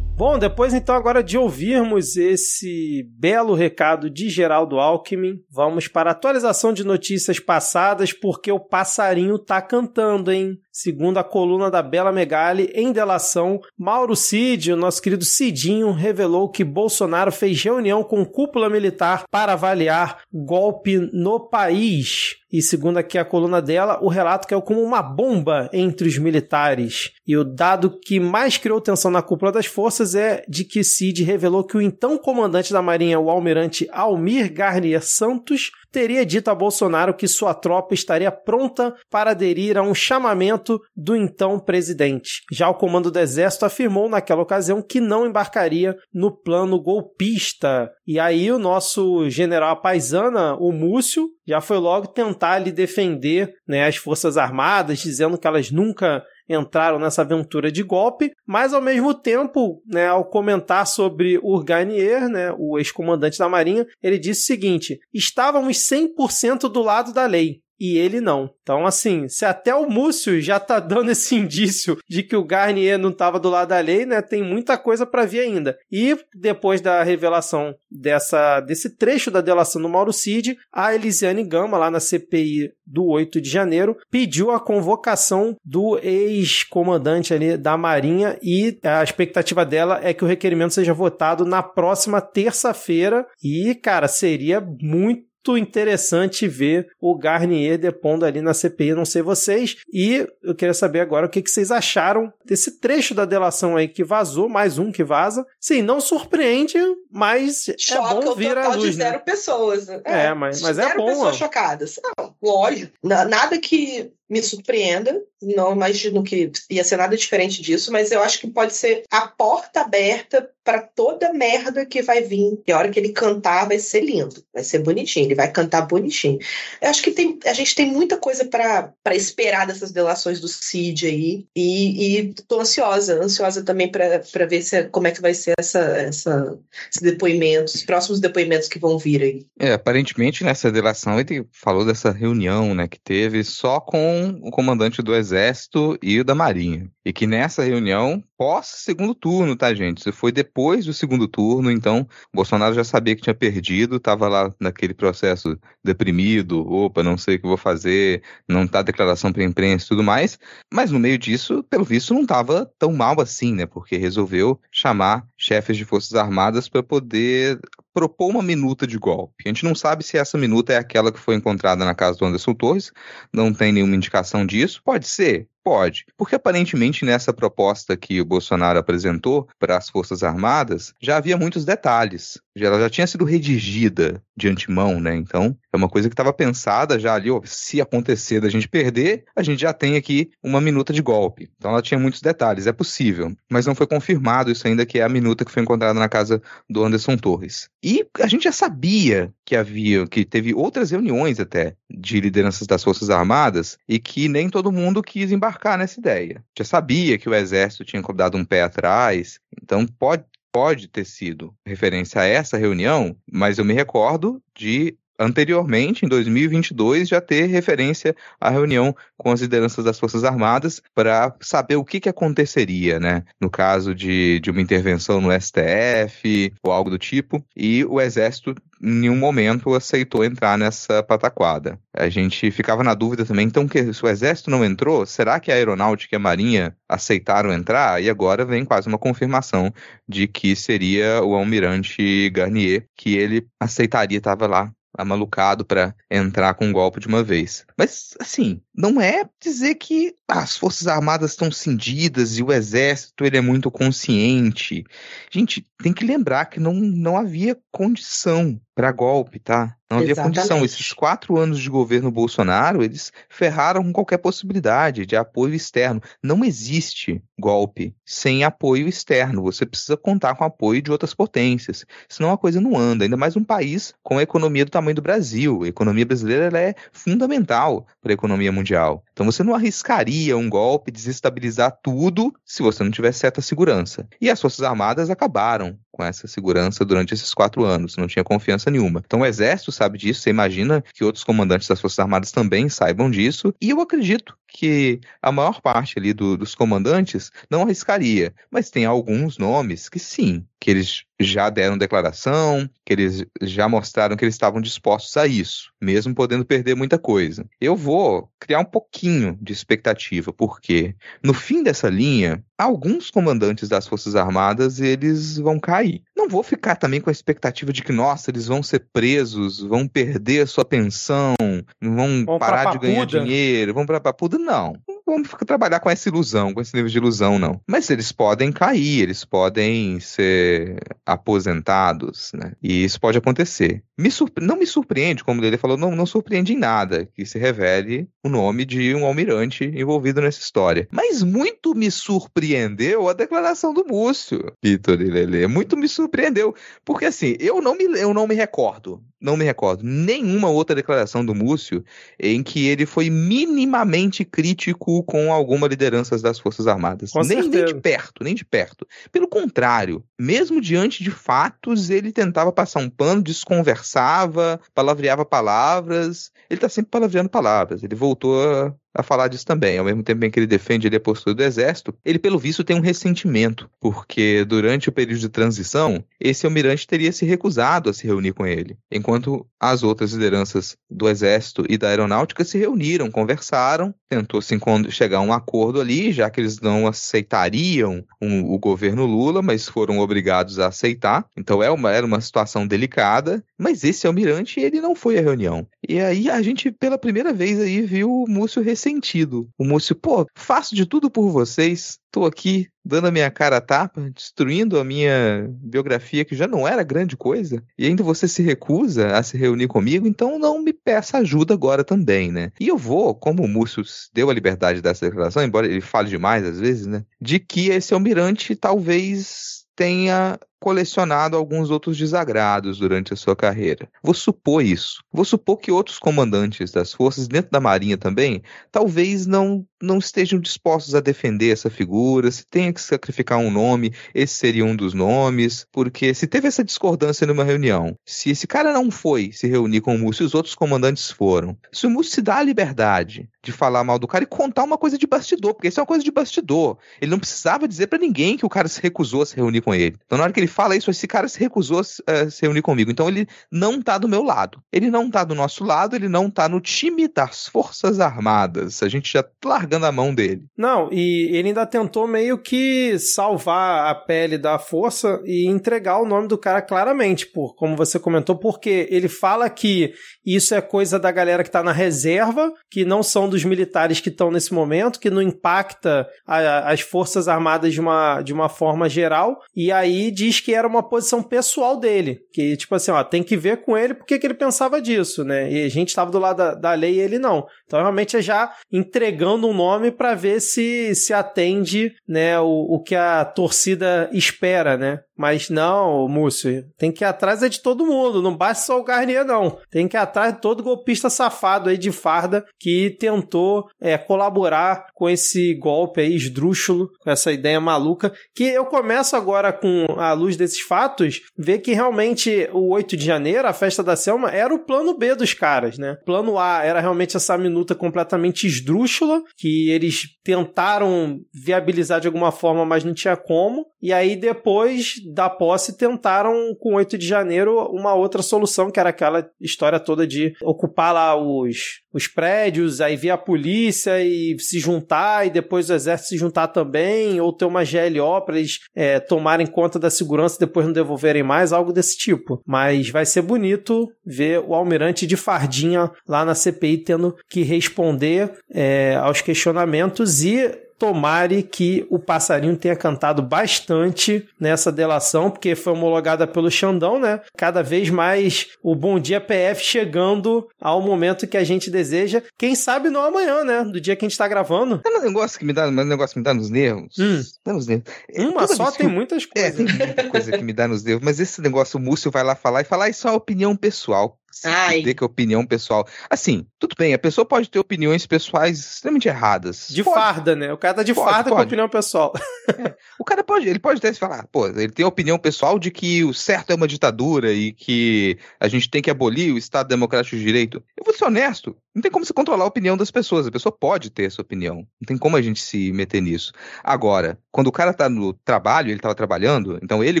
Bom, depois então agora de ouvirmos esse belo recado de Geraldo Alckmin, vamos para a atualização de notícias passadas, porque o passarinho tá cantando, hein? Segundo a coluna da Bela Megali, em delação, Mauro Cid, o nosso querido Cidinho, revelou que Bolsonaro fez reunião com cúpula militar para avaliar golpe no país. E segundo aqui a coluna dela, o relato caiu como uma bomba entre os militares. E o dado que mais criou tensão na cúpula das forças é de que Cid revelou que o então comandante da Marinha, o almirante Almir Garnier Santos, teria dito a Bolsonaro que sua tropa estaria pronta para aderir a um chamamento do então presidente. Já o comando do exército afirmou naquela ocasião que não embarcaria no plano golpista. E aí o nosso general paisana, o Múcio, já foi logo tentar lhe defender né, as Forças Armadas, dizendo que elas nunca entraram nessa aventura de golpe, mas ao mesmo tempo, né, ao comentar sobre Urganier, né, o ex-comandante da Marinha, ele disse o seguinte: estávamos 100% do lado da lei e ele não. Então, assim, se até o Múcio já tá dando [laughs] esse indício de que o Garnier não estava do lado da lei, né, tem muita coisa para vir ainda. E depois da revelação dessa desse trecho da delação do Mauro Cid, a Elisiane Gama, lá na CPI do 8 de janeiro, pediu a convocação do ex-comandante ali da Marinha e a expectativa dela é que o requerimento seja votado na próxima terça-feira e, cara, seria muito interessante ver o Garnier depondo ali na CPI, não sei vocês. E eu queria saber agora o que, que vocês acharam desse trecho da delação aí que vazou, mais um que vaza. Sim, não surpreende, mas é Choca é bom vir à luz. de zero né? pessoas. É, é mas, mas é bom. pessoas chocadas. Não, lógico. Nada que me surpreenda. Não imagino que ia ser nada diferente disso, mas eu acho que pode ser a porta aberta para toda merda que vai vir. E a hora que ele cantar vai ser lindo, vai ser bonitinho, ele vai cantar bonitinho. Eu acho que tem, a gente tem muita coisa para esperar dessas delações do Cid aí, e, e tô ansiosa, ansiosa também para ver se, como é que vai ser essa, essa, esse depoimento, os próximos depoimentos que vão vir aí. É, aparentemente nessa delação ele falou dessa reunião né, que teve só com o comandante do Exército e da Marinha. E que nessa reunião, pós segundo turno, tá, gente? Isso foi depois do segundo turno, então Bolsonaro já sabia que tinha perdido, estava lá naquele processo deprimido, opa, não sei o que vou fazer, não tá declaração para imprensa e tudo mais. Mas no meio disso, pelo visto, não estava tão mal assim, né? Porque resolveu chamar chefes de forças armadas para poder propor uma minuta de golpe. A gente não sabe se essa minuta é aquela que foi encontrada na casa do Anderson Torres, não tem nenhuma indicação disso. Pode ser, Pode, porque aparentemente nessa proposta que o Bolsonaro apresentou para as Forças Armadas já havia muitos detalhes. Ela já tinha sido redigida de antemão, né? Então é uma coisa que estava pensada já ali, ó, se acontecer da gente perder, a gente já tem aqui uma minuta de golpe. Então ela tinha muitos detalhes, é possível, mas não foi confirmado isso ainda que é a minuta que foi encontrada na casa do Anderson Torres. E a gente já sabia que havia, que teve outras reuniões até de lideranças das Forças Armadas e que nem todo mundo quis embarcar nessa ideia. Já sabia que o exército tinha dado um pé atrás, então pode, pode ter sido referência a essa reunião, mas eu me recordo de anteriormente, em 2022, já ter referência à reunião com as lideranças das Forças Armadas para saber o que, que aconteceria, né? No caso de, de uma intervenção no STF ou algo do tipo, e o Exército em nenhum momento aceitou entrar nessa pataquada. A gente ficava na dúvida também, então, que se o Exército não entrou, será que a Aeronáutica e a Marinha aceitaram entrar? E agora vem quase uma confirmação de que seria o almirante Garnier, que ele aceitaria, estava lá amalucado para entrar com um golpe de uma vez. Mas, assim, não é dizer que as Forças Armadas estão cindidas e o Exército ele é muito consciente. Gente, tem que lembrar que não, não havia condição para golpe, tá? Não havia Exatamente. condição. Esses quatro anos de governo Bolsonaro, eles ferraram com qualquer possibilidade de apoio externo. Não existe golpe sem apoio externo. Você precisa contar com apoio de outras potências. Senão a coisa não anda. Ainda mais um país com a economia do tamanho do Brasil. A economia brasileira é fundamental para a economia mundial. Então você não arriscaria um golpe, desestabilizar tudo, se você não tiver certa segurança. E as Forças Armadas acabaram com essa segurança durante esses quatro anos, não tinha confiança nenhuma. Então o Exército sabe disso, você imagina que outros comandantes das Forças Armadas também saibam disso, e eu acredito que a maior parte ali do, dos comandantes não arriscaria, mas tem alguns nomes que sim, que eles já deram declaração, que eles já mostraram que eles estavam dispostos a isso, mesmo podendo perder muita coisa. Eu vou criar um pouquinho de expectativa, porque no fim dessa linha, alguns comandantes das Forças Armadas, eles vão cair. Não vou ficar também com a expectativa de que, nossa, eles vão ser presos, vão perder a sua pensão, vão, vão parar de ganhar dinheiro, vão para papuda, não vamos trabalhar com essa ilusão, com esse nível de ilusão, não. Mas eles podem cair, eles podem ser aposentados, né? E isso pode acontecer. Me não me surpreende, como ele falou, não, não surpreende em nada que se revele o nome de um almirante envolvido nessa história. Mas muito me surpreendeu a declaração do Múcio, Vitor e Lele. Muito me surpreendeu. Porque assim, eu não me, eu não me recordo, não me recordo nenhuma outra declaração do Múcio em que ele foi minimamente crítico com alguma liderança das Forças Armadas. Nem, nem, de perto, nem de perto. Pelo contrário, mesmo diante de fatos, ele tentava passar um pano, desconversava, palavreava palavras. Ele está sempre palavreando palavras. Ele voltou a falar disso também. Ao mesmo tempo em que ele defende a postura do exército, ele, pelo visto, tem um ressentimento, porque durante o período de transição, esse almirante teria se recusado a se reunir com ele, enquanto as outras lideranças do exército e da aeronáutica se reuniram, conversaram, tentou se chegar a um acordo ali, já que eles não aceitariam um, o governo Lula, mas foram obrigados a aceitar. Então é uma, era uma situação delicada, mas esse almirante, ele não foi à reunião. E aí a gente, pela primeira vez aí, viu o Múcio ressentido. O Múcio, pô, faço de tudo por vocês, tô aqui dando a minha cara a tapa, destruindo a minha biografia, que já não era grande coisa, e ainda você se recusa a se reunir comigo, então não me peça ajuda agora também, né? E eu vou, como o Múcio deu a liberdade dessa declaração, embora ele fale demais às vezes, né? De que esse almirante talvez tenha colecionado alguns outros desagrados durante a sua carreira. Vou supor isso. Vou supor que outros comandantes das forças, dentro da Marinha também, talvez não, não estejam dispostos a defender essa figura, se tenha que sacrificar um nome, esse seria um dos nomes, porque se teve essa discordância numa reunião, se esse cara não foi se reunir com o Múcio os outros comandantes foram, se o Múcio se dá a liberdade de falar mal do cara e contar uma coisa de bastidor, porque isso é uma coisa de bastidor. Ele não precisava dizer para ninguém que o cara se recusou a se reunir com ele. Então, na hora que ele fala isso, esse cara se recusou a se reunir comigo. Então, ele não tá do meu lado. Ele não tá do nosso lado, ele não tá no time das Forças Armadas. A gente já tá largando a mão dele. Não, e ele ainda tentou meio que salvar a pele da força e entregar o nome do cara claramente, por como você comentou, porque ele fala que isso é coisa da galera que tá na reserva, que não são dos militares que estão nesse momento, que não impacta a, as forças armadas de uma, de uma forma geral, e aí diz que era uma posição pessoal dele, que tipo assim, ó, tem que ver com ele porque que ele pensava disso, né? E a gente estava do lado da, da lei e ele não. Então realmente é já entregando um nome para ver se se atende, né, o, o que a torcida espera, né? Mas não, Múcio, tem que ir atrás é de todo mundo, não basta só o Garnier, não. Tem que ir atrás de todo golpista safado aí de farda que tentou é, colaborar com esse golpe aí esdrúxulo, com essa ideia maluca, que eu começo agora com a luz desses fatos, ver que realmente o 8 de janeiro, a festa da Selma, era o plano B dos caras, né? Plano A era realmente essa minuta completamente esdrúxula, que eles tentaram viabilizar de alguma forma, mas não tinha como. E aí depois da posse tentaram com 8 de janeiro uma outra solução, que era aquela história toda de ocupar lá os, os prédios, aí vir a polícia e se juntar, e depois o exército se juntar também, ou ter uma GLO para eles é, tomarem conta da segurança e depois não devolverem mais, algo desse tipo. Mas vai ser bonito ver o almirante de fardinha lá na CPI tendo que responder é, aos questionamentos e Tomare que o passarinho tenha cantado bastante nessa delação, porque foi homologada pelo Xandão, né? Cada vez mais o Bom Dia PF chegando ao momento que a gente deseja. Quem sabe não amanhã, né? Do dia que a gente tá gravando. É um negócio que me dá, um negócio que me dá nos nervos. Hum. Dá nos nervos. É, Uma só tem que... muitas coisas. É, tem muita coisa que me dá nos nervos, mas esse negócio o Múcio vai lá falar e falar, isso é opinião pessoal. Ai. Dizer que é opinião pessoal. Assim, tudo bem, a pessoa pode ter opiniões pessoais extremamente erradas. De pode. farda, né? O cara tá de pode, farda pode. com opinião pessoal. [laughs] É. O cara pode, ele pode até falar, pô, ele tem a opinião pessoal de que o certo é uma ditadura e que a gente tem que abolir o Estado Democrático de Direito. Eu vou ser honesto, não tem como você controlar a opinião das pessoas. A pessoa pode ter essa opinião. Não tem como a gente se meter nisso. Agora, quando o cara tá no trabalho, ele estava trabalhando, então ele,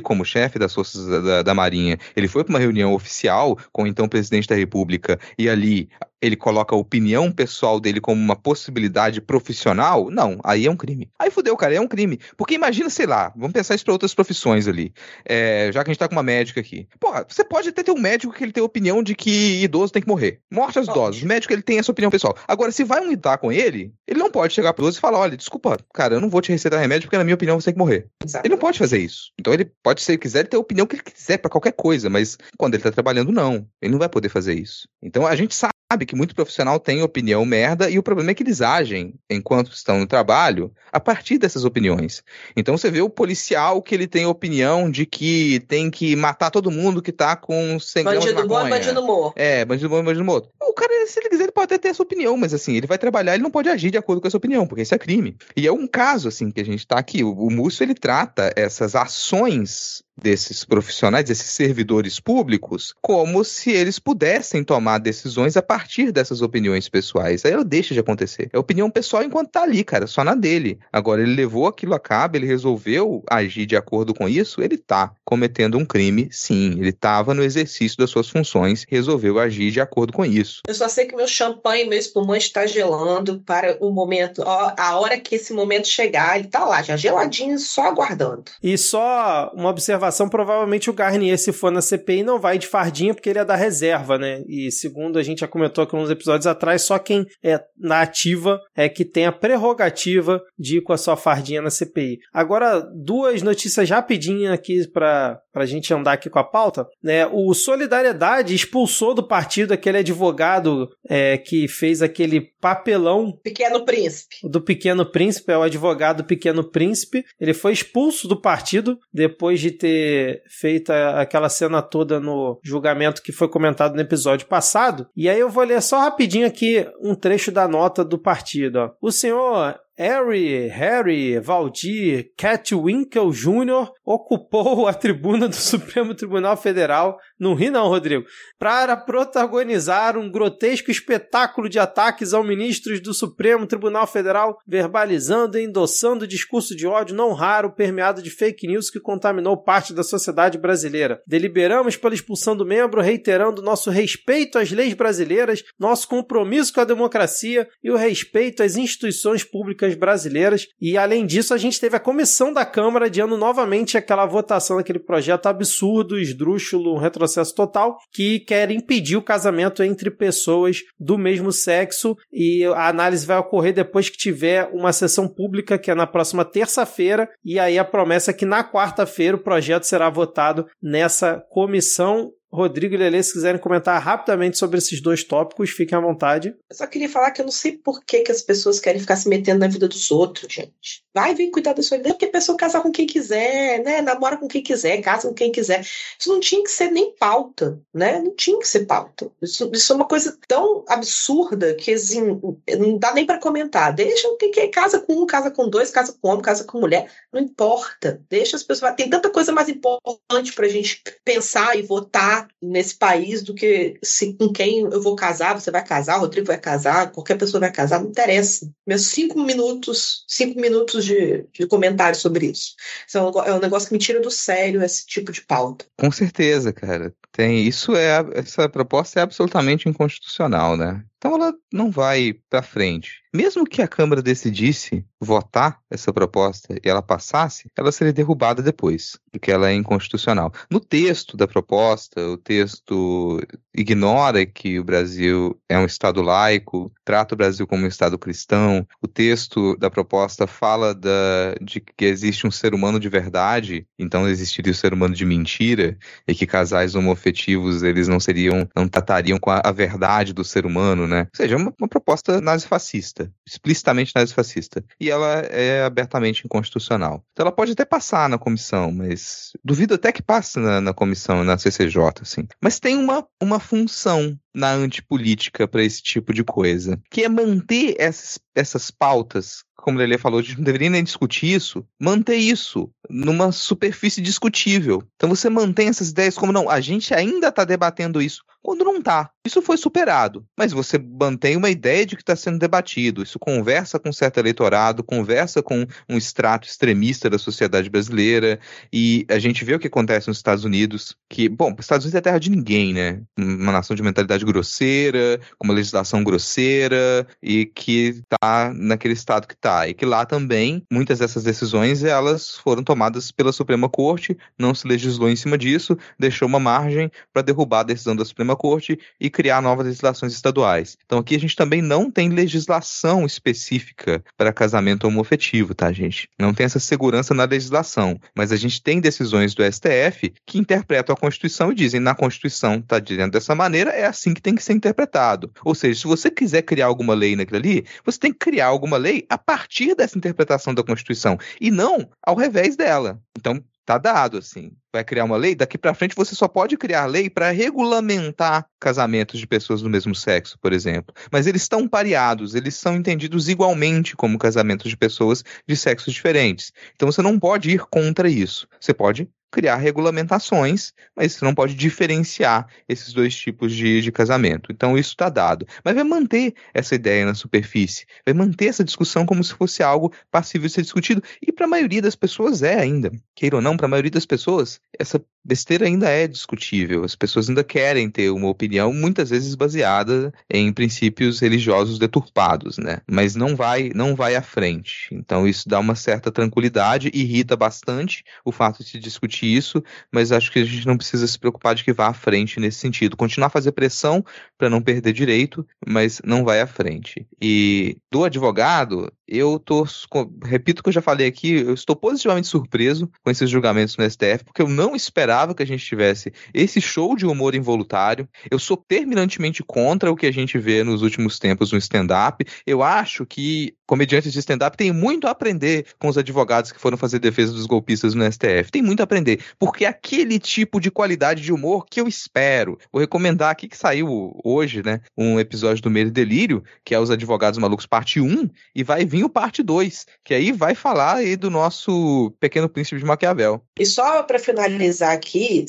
como chefe das forças da, da, da Marinha, ele foi para uma reunião oficial com o então presidente da República e ali ele coloca a opinião pessoal dele como uma possibilidade profissional, não, aí é um crime. Aí fudeu, cara, é um crime. Porque imagina, sei lá, vamos pensar isso para outras profissões ali. É, já que a gente tá com uma médica aqui. Porra, você pode até ter um médico que ele tem a opinião de que idoso tem que morrer. Morte aos idosos. O médico ele tem essa opinião pessoal. Agora, se vai um lidar com ele, ele não pode chegar pro idoso e falar: olha, desculpa, cara, eu não vou te receitar remédio porque na minha opinião você tem que morrer. Exatamente. Ele não pode fazer isso. Então ele pode, se ele quiser, ele ter a opinião que ele quiser para qualquer coisa, mas quando ele tá trabalhando, não. Ele não vai poder fazer isso. Então a gente sabe sabe que muito profissional tem opinião merda e o problema é que eles agem enquanto estão no trabalho a partir dessas opiniões. Então você vê o policial que ele tem opinião de que tem que matar todo mundo que tá com 100 bandido gramas de bom, bandido morto. É, bandido bom, bandido morto. O cara, se ele quiser, ele pode até ter essa opinião, mas assim, ele vai trabalhar, ele não pode agir de acordo com essa opinião, porque isso é crime. E é um caso, assim, que a gente tá aqui. O, o Múcio, ele trata essas ações desses profissionais, desses servidores públicos, como se eles pudessem tomar decisões a partir dessas opiniões pessoais. Aí ela deixa de acontecer. É opinião pessoal enquanto tá ali, cara, só na dele. Agora, ele levou aquilo a cabo, ele resolveu agir de acordo com isso, ele tá cometendo um crime, sim. Ele tava no exercício das suas funções, resolveu agir de acordo com isso. Eu só sei que meu champanhe, meu espumante está gelando para o momento, ó, a hora que esse momento chegar, ele tá lá, já geladinho, só aguardando. E só uma observação, provavelmente o Garnier, se for na CPI, não vai de fardinha, porque ele é da reserva, né? E segundo a gente já comentou aqui uns episódios atrás, só quem é na ativa é que tem a prerrogativa de ir com a sua fardinha na CPI. Agora, duas notícias rapidinhas aqui para para a gente andar aqui com a pauta, né? O Solidariedade expulsou do partido aquele advogado é, que fez aquele papelão. Pequeno Príncipe. Do Pequeno Príncipe, é o advogado Pequeno Príncipe. Ele foi expulso do partido depois de ter feito aquela cena toda no julgamento que foi comentado no episódio passado. E aí eu vou ler só rapidinho aqui um trecho da nota do partido. Ó. O senhor Harry, Harry Valdir Catwinkle Jr. ocupou [laughs] a tribuna do Supremo Tribunal Federal, não ri não, Rodrigo, para protagonizar um grotesco espetáculo de ataques ao ministros do Supremo Tribunal Federal, verbalizando e endossando discurso de ódio não raro permeado de fake news que contaminou parte da sociedade brasileira. Deliberamos pela expulsão do membro, reiterando nosso respeito às leis brasileiras, nosso compromisso com a democracia e o respeito às instituições públicas brasileiras. E além disso, a gente teve a comissão da Câmara adiando novamente aquela votação daquele projeto absurdo, esdrúxulo, um retrocesso total, que quer impedir o casamento entre pessoas do mesmo sexo. E a análise vai ocorrer depois que tiver uma sessão pública, que é na próxima terça-feira. E aí a promessa é que na quarta-feira o projeto será votado nessa comissão Rodrigo e Lele, se quiserem comentar rapidamente sobre esses dois tópicos, fiquem à vontade. Eu só queria falar que eu não sei por que, que as pessoas querem ficar se metendo na vida dos outros, gente. Vai vir cuidar da sua vida, porque a pessoa casa com quem quiser, né? Namora com quem quiser, casa com quem quiser. Isso não tinha que ser nem pauta, né? Não tinha que ser pauta. Isso, isso é uma coisa tão absurda que assim, não dá nem para comentar. Deixa o que, que casa com um, casa com dois, casa com homem, casa com mulher. Não importa. Deixa as pessoas. Tem tanta coisa mais importante pra gente pensar e votar nesse país do que se com quem eu vou casar, você vai casar, o Rodrigo vai casar, qualquer pessoa vai casar, não interessa. Meus cinco minutos, cinco minutos de, de comentário sobre isso. Isso é um, é um negócio que me tira do sério esse tipo de pauta. Com certeza, cara. Tem, isso é essa proposta é absolutamente inconstitucional, né? Então ela não vai para frente. Mesmo que a Câmara decidisse votar essa proposta e ela passasse, ela seria derrubada depois, porque ela é inconstitucional. No texto da proposta, o texto ignora que o Brasil é um Estado laico, trata o Brasil como um Estado cristão. O texto da proposta fala da, de que existe um ser humano de verdade, então existiria o ser humano de mentira, e que casais homoafetivos eles não seriam, não tratariam com a, a verdade do ser humano, né? Ou seja, uma, uma proposta nazifascista, explicitamente nazifascista. E ela é abertamente inconstitucional. Então ela pode até passar na comissão, mas duvido até que passe na, na comissão, na CCJ, assim. Mas tem uma, uma função na antipolítica para esse tipo de coisa, que é manter essas, essas pautas como o Lele falou, a gente não deveria nem discutir isso, manter isso numa superfície discutível. Então você mantém essas ideias como não, a gente ainda está debatendo isso quando não está. Isso foi superado, mas você mantém uma ideia de que está sendo debatido. Isso conversa com certo eleitorado, conversa com um extrato extremista da sociedade brasileira, e a gente vê o que acontece nos Estados Unidos, que, bom, os Estados Unidos é terra de ninguém, né? Uma nação de mentalidade grosseira, com uma legislação grosseira, e que está naquele estado que está. E que lá também, muitas dessas decisões, elas foram tomadas pela Suprema Corte, não se legislou em cima disso, deixou uma margem para derrubar a decisão da Suprema Corte e criar novas legislações estaduais. Então aqui a gente também não tem legislação específica para casamento homoafetivo, tá, gente? Não tem essa segurança na legislação, mas a gente tem decisões do STF que interpretam a Constituição e dizem na Constituição está dizendo dessa maneira, é assim que tem que ser interpretado. Ou seja, se você quiser criar alguma lei naquilo ali, você tem que criar alguma lei a partir dessa interpretação da Constituição e não ao revés dela. Então, tá dado assim vai criar uma lei, daqui para frente você só pode criar lei para regulamentar casamentos de pessoas do mesmo sexo, por exemplo. Mas eles estão pareados, eles são entendidos igualmente como casamentos de pessoas de sexos diferentes. Então você não pode ir contra isso. Você pode criar regulamentações, mas você não pode diferenciar esses dois tipos de, de casamento. Então isso está dado. Mas vai manter essa ideia na superfície, vai manter essa discussão como se fosse algo passível de ser discutido. E para a maioria das pessoas é ainda. Queira ou não, para a maioria das pessoas, essa besteira ainda é discutível. As pessoas ainda querem ter uma opinião, muitas vezes baseada em princípios religiosos deturpados, né? Mas não vai, não vai à frente. Então isso dá uma certa tranquilidade, irrita bastante o fato de se discutir isso, mas acho que a gente não precisa se preocupar de que vá à frente nesse sentido. Continuar a fazer pressão para não perder direito, mas não vai à frente. E do advogado, eu tô, repito o que eu já falei aqui, eu estou positivamente surpreso com esses julgamentos no STF, porque eu não esperava que a gente tivesse esse show de humor involuntário. Eu sou terminantemente contra o que a gente vê nos últimos tempos no stand-up. Eu acho que comediantes de stand-up têm muito a aprender com os advogados que foram fazer defesa dos golpistas no STF. Tem muito a aprender, porque é aquele tipo de qualidade de humor que eu espero. Vou recomendar aqui que saiu hoje, né, um episódio do Medo e Delírio, que é os Advogados Malucos parte 1, e vai vir o parte 2, que aí vai falar aí do nosso Pequeno Príncipe de Maquiavel. E só para finalizar aqui,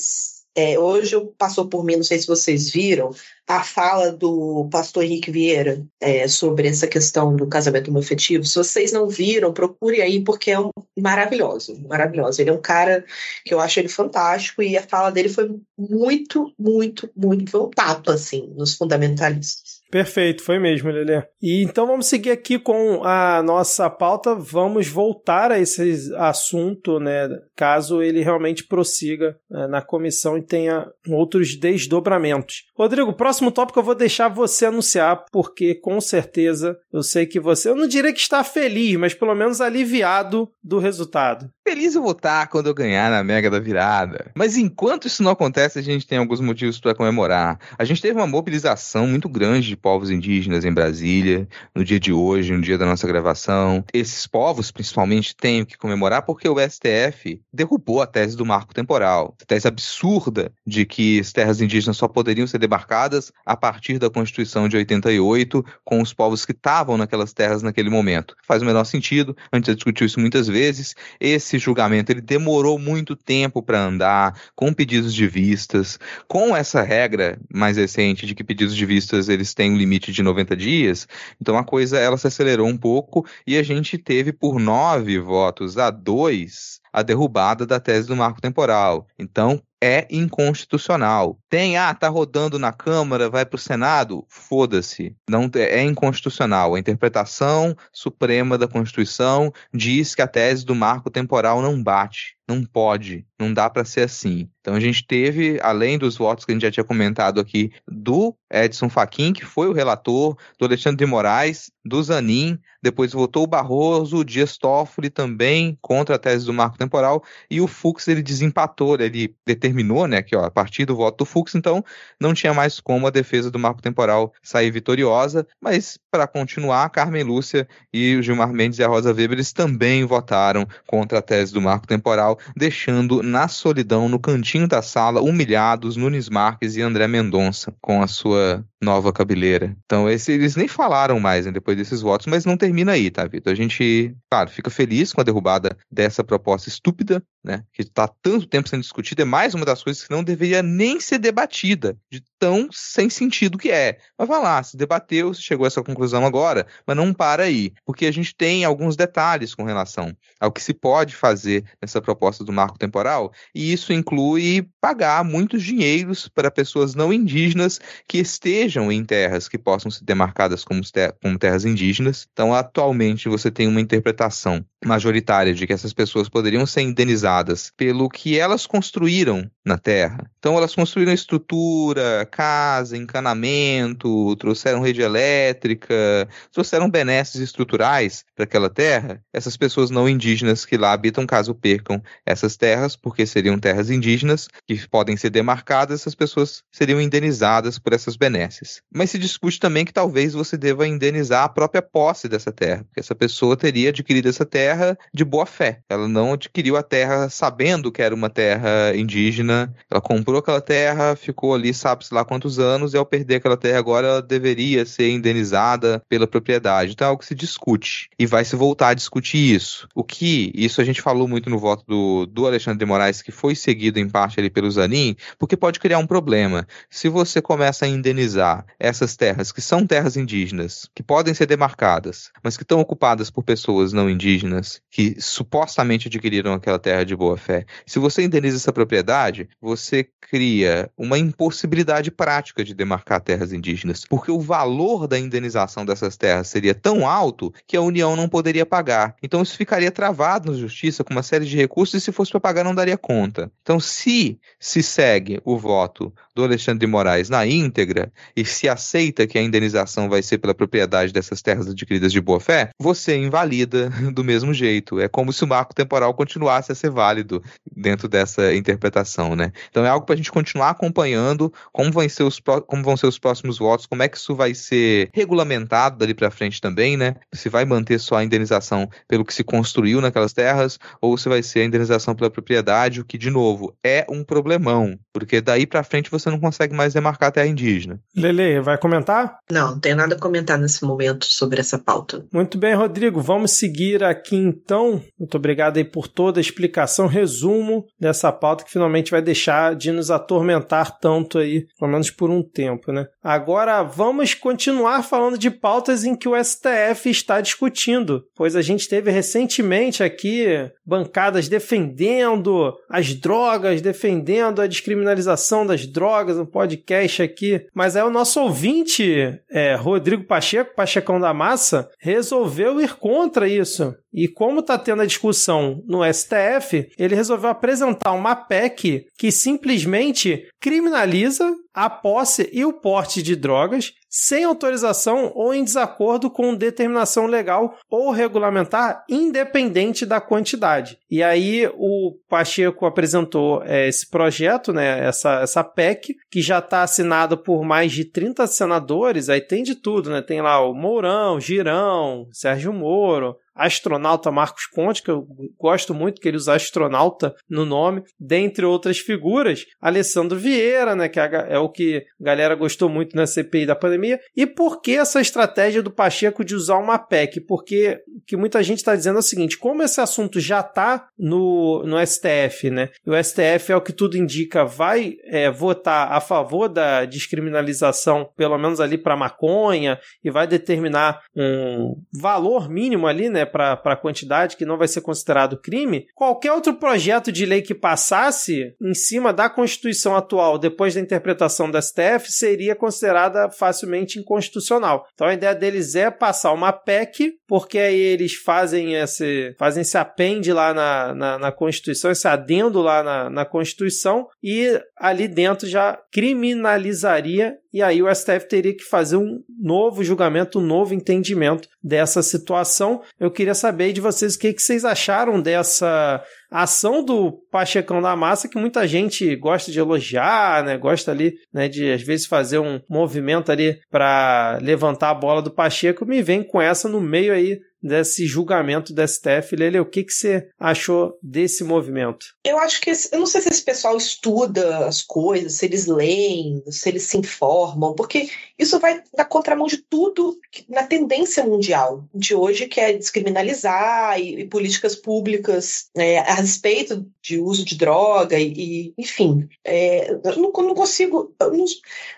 é, hoje passou por mim, não sei se vocês viram, a fala do pastor Henrique Vieira é, sobre essa questão do casamento homoafetivo. Se vocês não viram, procure aí, porque é um maravilhoso, maravilhoso. Ele é um cara que eu acho ele fantástico e a fala dele foi muito, muito, muito, foi um tapa, assim, nos fundamentalistas. Perfeito, foi mesmo, Lelê. E então vamos seguir aqui com a nossa pauta. Vamos voltar a esse assunto, né? Caso ele realmente prossiga né, na comissão e tenha outros desdobramentos. Rodrigo, próximo tópico eu vou deixar você anunciar, porque com certeza eu sei que você, eu não diria que está feliz, mas pelo menos aliviado do resultado. Feliz eu vou estar quando eu ganhar na Mega da Virada. Mas enquanto isso não acontece, a gente tem alguns motivos para comemorar. A gente teve uma mobilização muito grande povos indígenas em Brasília, no dia de hoje, no dia da nossa gravação. Esses povos, principalmente, têm que comemorar porque o STF derrubou a tese do marco temporal. A tese absurda de que as terras indígenas só poderiam ser demarcadas a partir da Constituição de 88, com os povos que estavam naquelas terras naquele momento. Faz o menor sentido, a gente já discutiu isso muitas vezes. Esse julgamento ele demorou muito tempo para andar, com pedidos de vistas, com essa regra mais recente de que pedidos de vistas eles têm um limite de 90 dias, então a coisa ela se acelerou um pouco e a gente teve por nove votos a dois a derrubada da tese do marco temporal. Então, é inconstitucional. Tem, ah, tá rodando na Câmara, vai para o Senado, foda-se. Não é inconstitucional. A interpretação suprema da Constituição diz que a tese do marco temporal não bate. Não pode, não dá para ser assim. Então a gente teve, além dos votos que a gente já tinha comentado aqui, do Edson Fachin, que foi o relator, do Alexandre de Moraes, do Zanin, depois votou o Barroso, o Dias Toffoli também contra a tese do marco temporal, e o Fux ele desempatou, ele determinou, né, que ó, a partir do voto do Fux, então não tinha mais como a defesa do marco temporal sair vitoriosa, mas para continuar, Carmen Lúcia e o Gilmar Mendes e a Rosa Weber eles também votaram contra a tese do marco temporal, deixando na solidão, no cantinho da sala, humilhados Nunes Marques e André Mendonça com a sua nova cabeleira. Então, esse, eles nem falaram mais né, depois desses votos, mas não termina aí, tá, Vitor? A gente, claro, fica feliz com a derrubada dessa proposta estúpida, né, que está tanto tempo sendo discutida, é mais uma das coisas que não deveria nem ser debatida, de tão sem sentido que é. Mas vai lá, se debateu, se chegou a essa conclusão agora, mas não para aí, porque a gente tem alguns detalhes com relação ao que se pode fazer nessa proposta do marco temporal, e isso inclui pagar muitos dinheiros para pessoas não indígenas que estejam em terras que possam ser demarcadas como, como terras indígenas. Então, atualmente, você tem uma interpretação majoritária de que essas pessoas poderiam ser indenizadas pelo que elas construíram na terra. Então, elas construíram estrutura, casa, encanamento, trouxeram rede elétrica, trouxeram benesses estruturais para aquela terra. Essas pessoas não indígenas que lá habitam, caso percam essas terras, porque seriam terras indígenas que podem ser demarcadas, essas pessoas seriam indenizadas por essas benesses. Mas se discute também que talvez você deva indenizar a própria posse dessa terra, porque essa pessoa teria adquirido essa terra de boa fé. Ela não adquiriu a terra sabendo que era uma terra indígena, ela comprou aquela terra, ficou ali, sabe-se lá quantos anos e ao perder aquela terra agora ela deveria ser indenizada pela propriedade. Então é algo que se discute e vai se voltar a discutir isso. O que, isso a gente falou muito no voto do, do Alexandre de Moraes, que foi seguido em parte ali pelo Zanin, porque pode criar um problema. Se você começa a indenizar essas terras que são terras indígenas, que podem ser demarcadas, mas que estão ocupadas por pessoas não indígenas, que supostamente adquiriram aquela terra de boa fé, se você indeniza essa propriedade, propriedade, você cria uma impossibilidade prática de demarcar terras indígenas, porque o valor da indenização dessas terras seria tão alto que a União não poderia pagar. Então isso ficaria travado na justiça com uma série de recursos e se fosse para pagar não daria conta. Então se se segue o voto do Alexandre de Moraes na íntegra e se aceita que a indenização vai ser pela propriedade dessas terras adquiridas de boa fé, você invalida [laughs] do mesmo jeito. É como se o marco temporal continuasse a ser válido dentro dessa interpretação, né? Então é algo para a gente continuar acompanhando como, vão ser os, como vão ser os próximos votos, como é que isso vai ser regulamentado dali para frente também, né? Se vai manter só a indenização pelo que se construiu naquelas terras ou se vai ser a indenização pela propriedade, o que de novo é um problemão, porque daí para frente você não consegue mais demarcar a terra indígena. Lele, vai comentar? Não, não tem nada a comentar nesse momento sobre essa pauta. Muito bem, Rodrigo, vamos seguir aqui então. Muito obrigado aí por toda a explicação, resumo dessa pauta que finalmente vai deixar de nos atormentar tanto aí, pelo menos por um tempo, né? Agora vamos continuar falando de pautas em que o STF está discutindo, pois a gente teve recentemente aqui bancadas defendendo as drogas, defendendo a descriminalização das drogas, um podcast aqui, mas é o nosso ouvinte, é, Rodrigo Pacheco, Pachecão da Massa, resolveu ir contra isso. E como está tendo a discussão no STF, ele resolveu apresentar uma PEC que simplesmente criminaliza a posse e o porte de drogas sem autorização ou em desacordo com determinação legal ou regulamentar, independente da quantidade. E aí o Pacheco apresentou é, esse projeto, né, essa, essa PEC, que já está assinada por mais de 30 senadores, aí tem de tudo, né? Tem lá o Mourão, Girão, Sérgio Moro, astronauta Marcos Ponte, que eu gosto muito que ele usa astronauta no nome, dentre outras figuras, Alessandro Vieira, né, que é o que a galera gostou muito na CPI da pandemia. E por que essa estratégia do Pacheco de usar uma PEC? Porque o que muita gente está dizendo é o seguinte: como esse assunto já está no, no STF, né? E o STF, é o que tudo indica, vai é, votar a favor da descriminalização, pelo menos ali para maconha, e vai determinar um valor mínimo ali, né? para a quantidade que não vai ser considerado crime, qualquer outro projeto de lei que passasse em cima da Constituição atual depois da interpretação da STF seria considerada facilmente inconstitucional. Então a ideia deles é passar uma PEC, porque aí eles fazem esse, fazem esse apende lá na, na, na Constituição, esse adendo lá na, na Constituição, e ali dentro já criminalizaria e aí o STF teria que fazer um novo julgamento, um novo entendimento dessa situação. Eu queria saber de vocês o que, que vocês acharam dessa ação do Pachecão da Massa, que muita gente gosta de elogiar, né? Gosta ali, né, de às vezes fazer um movimento ali para levantar a bola do Pacheco, me vem com essa no meio aí desse julgamento da STF. Lele, o que, que você achou desse movimento? Eu acho que, eu não sei se esse pessoal estuda as coisas, se eles leem, se eles se informam, porque isso vai na contramão de tudo na tendência mundial de hoje, que é descriminalizar e, e políticas públicas é, a respeito de uso de droga e, e enfim, é, eu não, não consigo, não,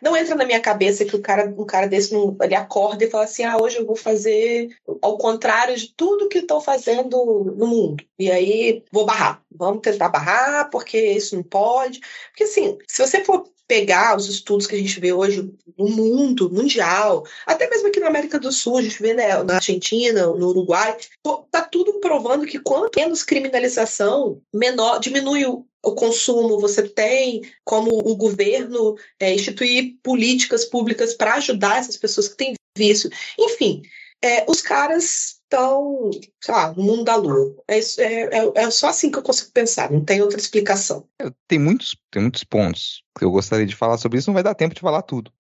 não, entra na minha cabeça que o cara, um cara desse não, ele acorda e fala assim, ah, hoje eu vou fazer ao contrário de tudo que estão fazendo no mundo. E aí vou barrar. Vamos tentar barrar porque isso não pode. Porque assim, se você for pegar os estudos que a gente vê hoje no mundo, mundial, até mesmo aqui na América do Sul, a gente vê né, na Argentina, no Uruguai, tá tudo provando que quanto menos criminalização, menor diminui o, o consumo, você tem como o governo é, instituir políticas públicas para ajudar essas pessoas que têm vício. Enfim, é, os caras estão, sei lá, no mundo da lua. É, é, é, é, só assim que eu consigo pensar, não tem outra explicação. É, tem muitos, tem muitos pontos que eu gostaria de falar sobre isso, não vai dar tempo de falar tudo.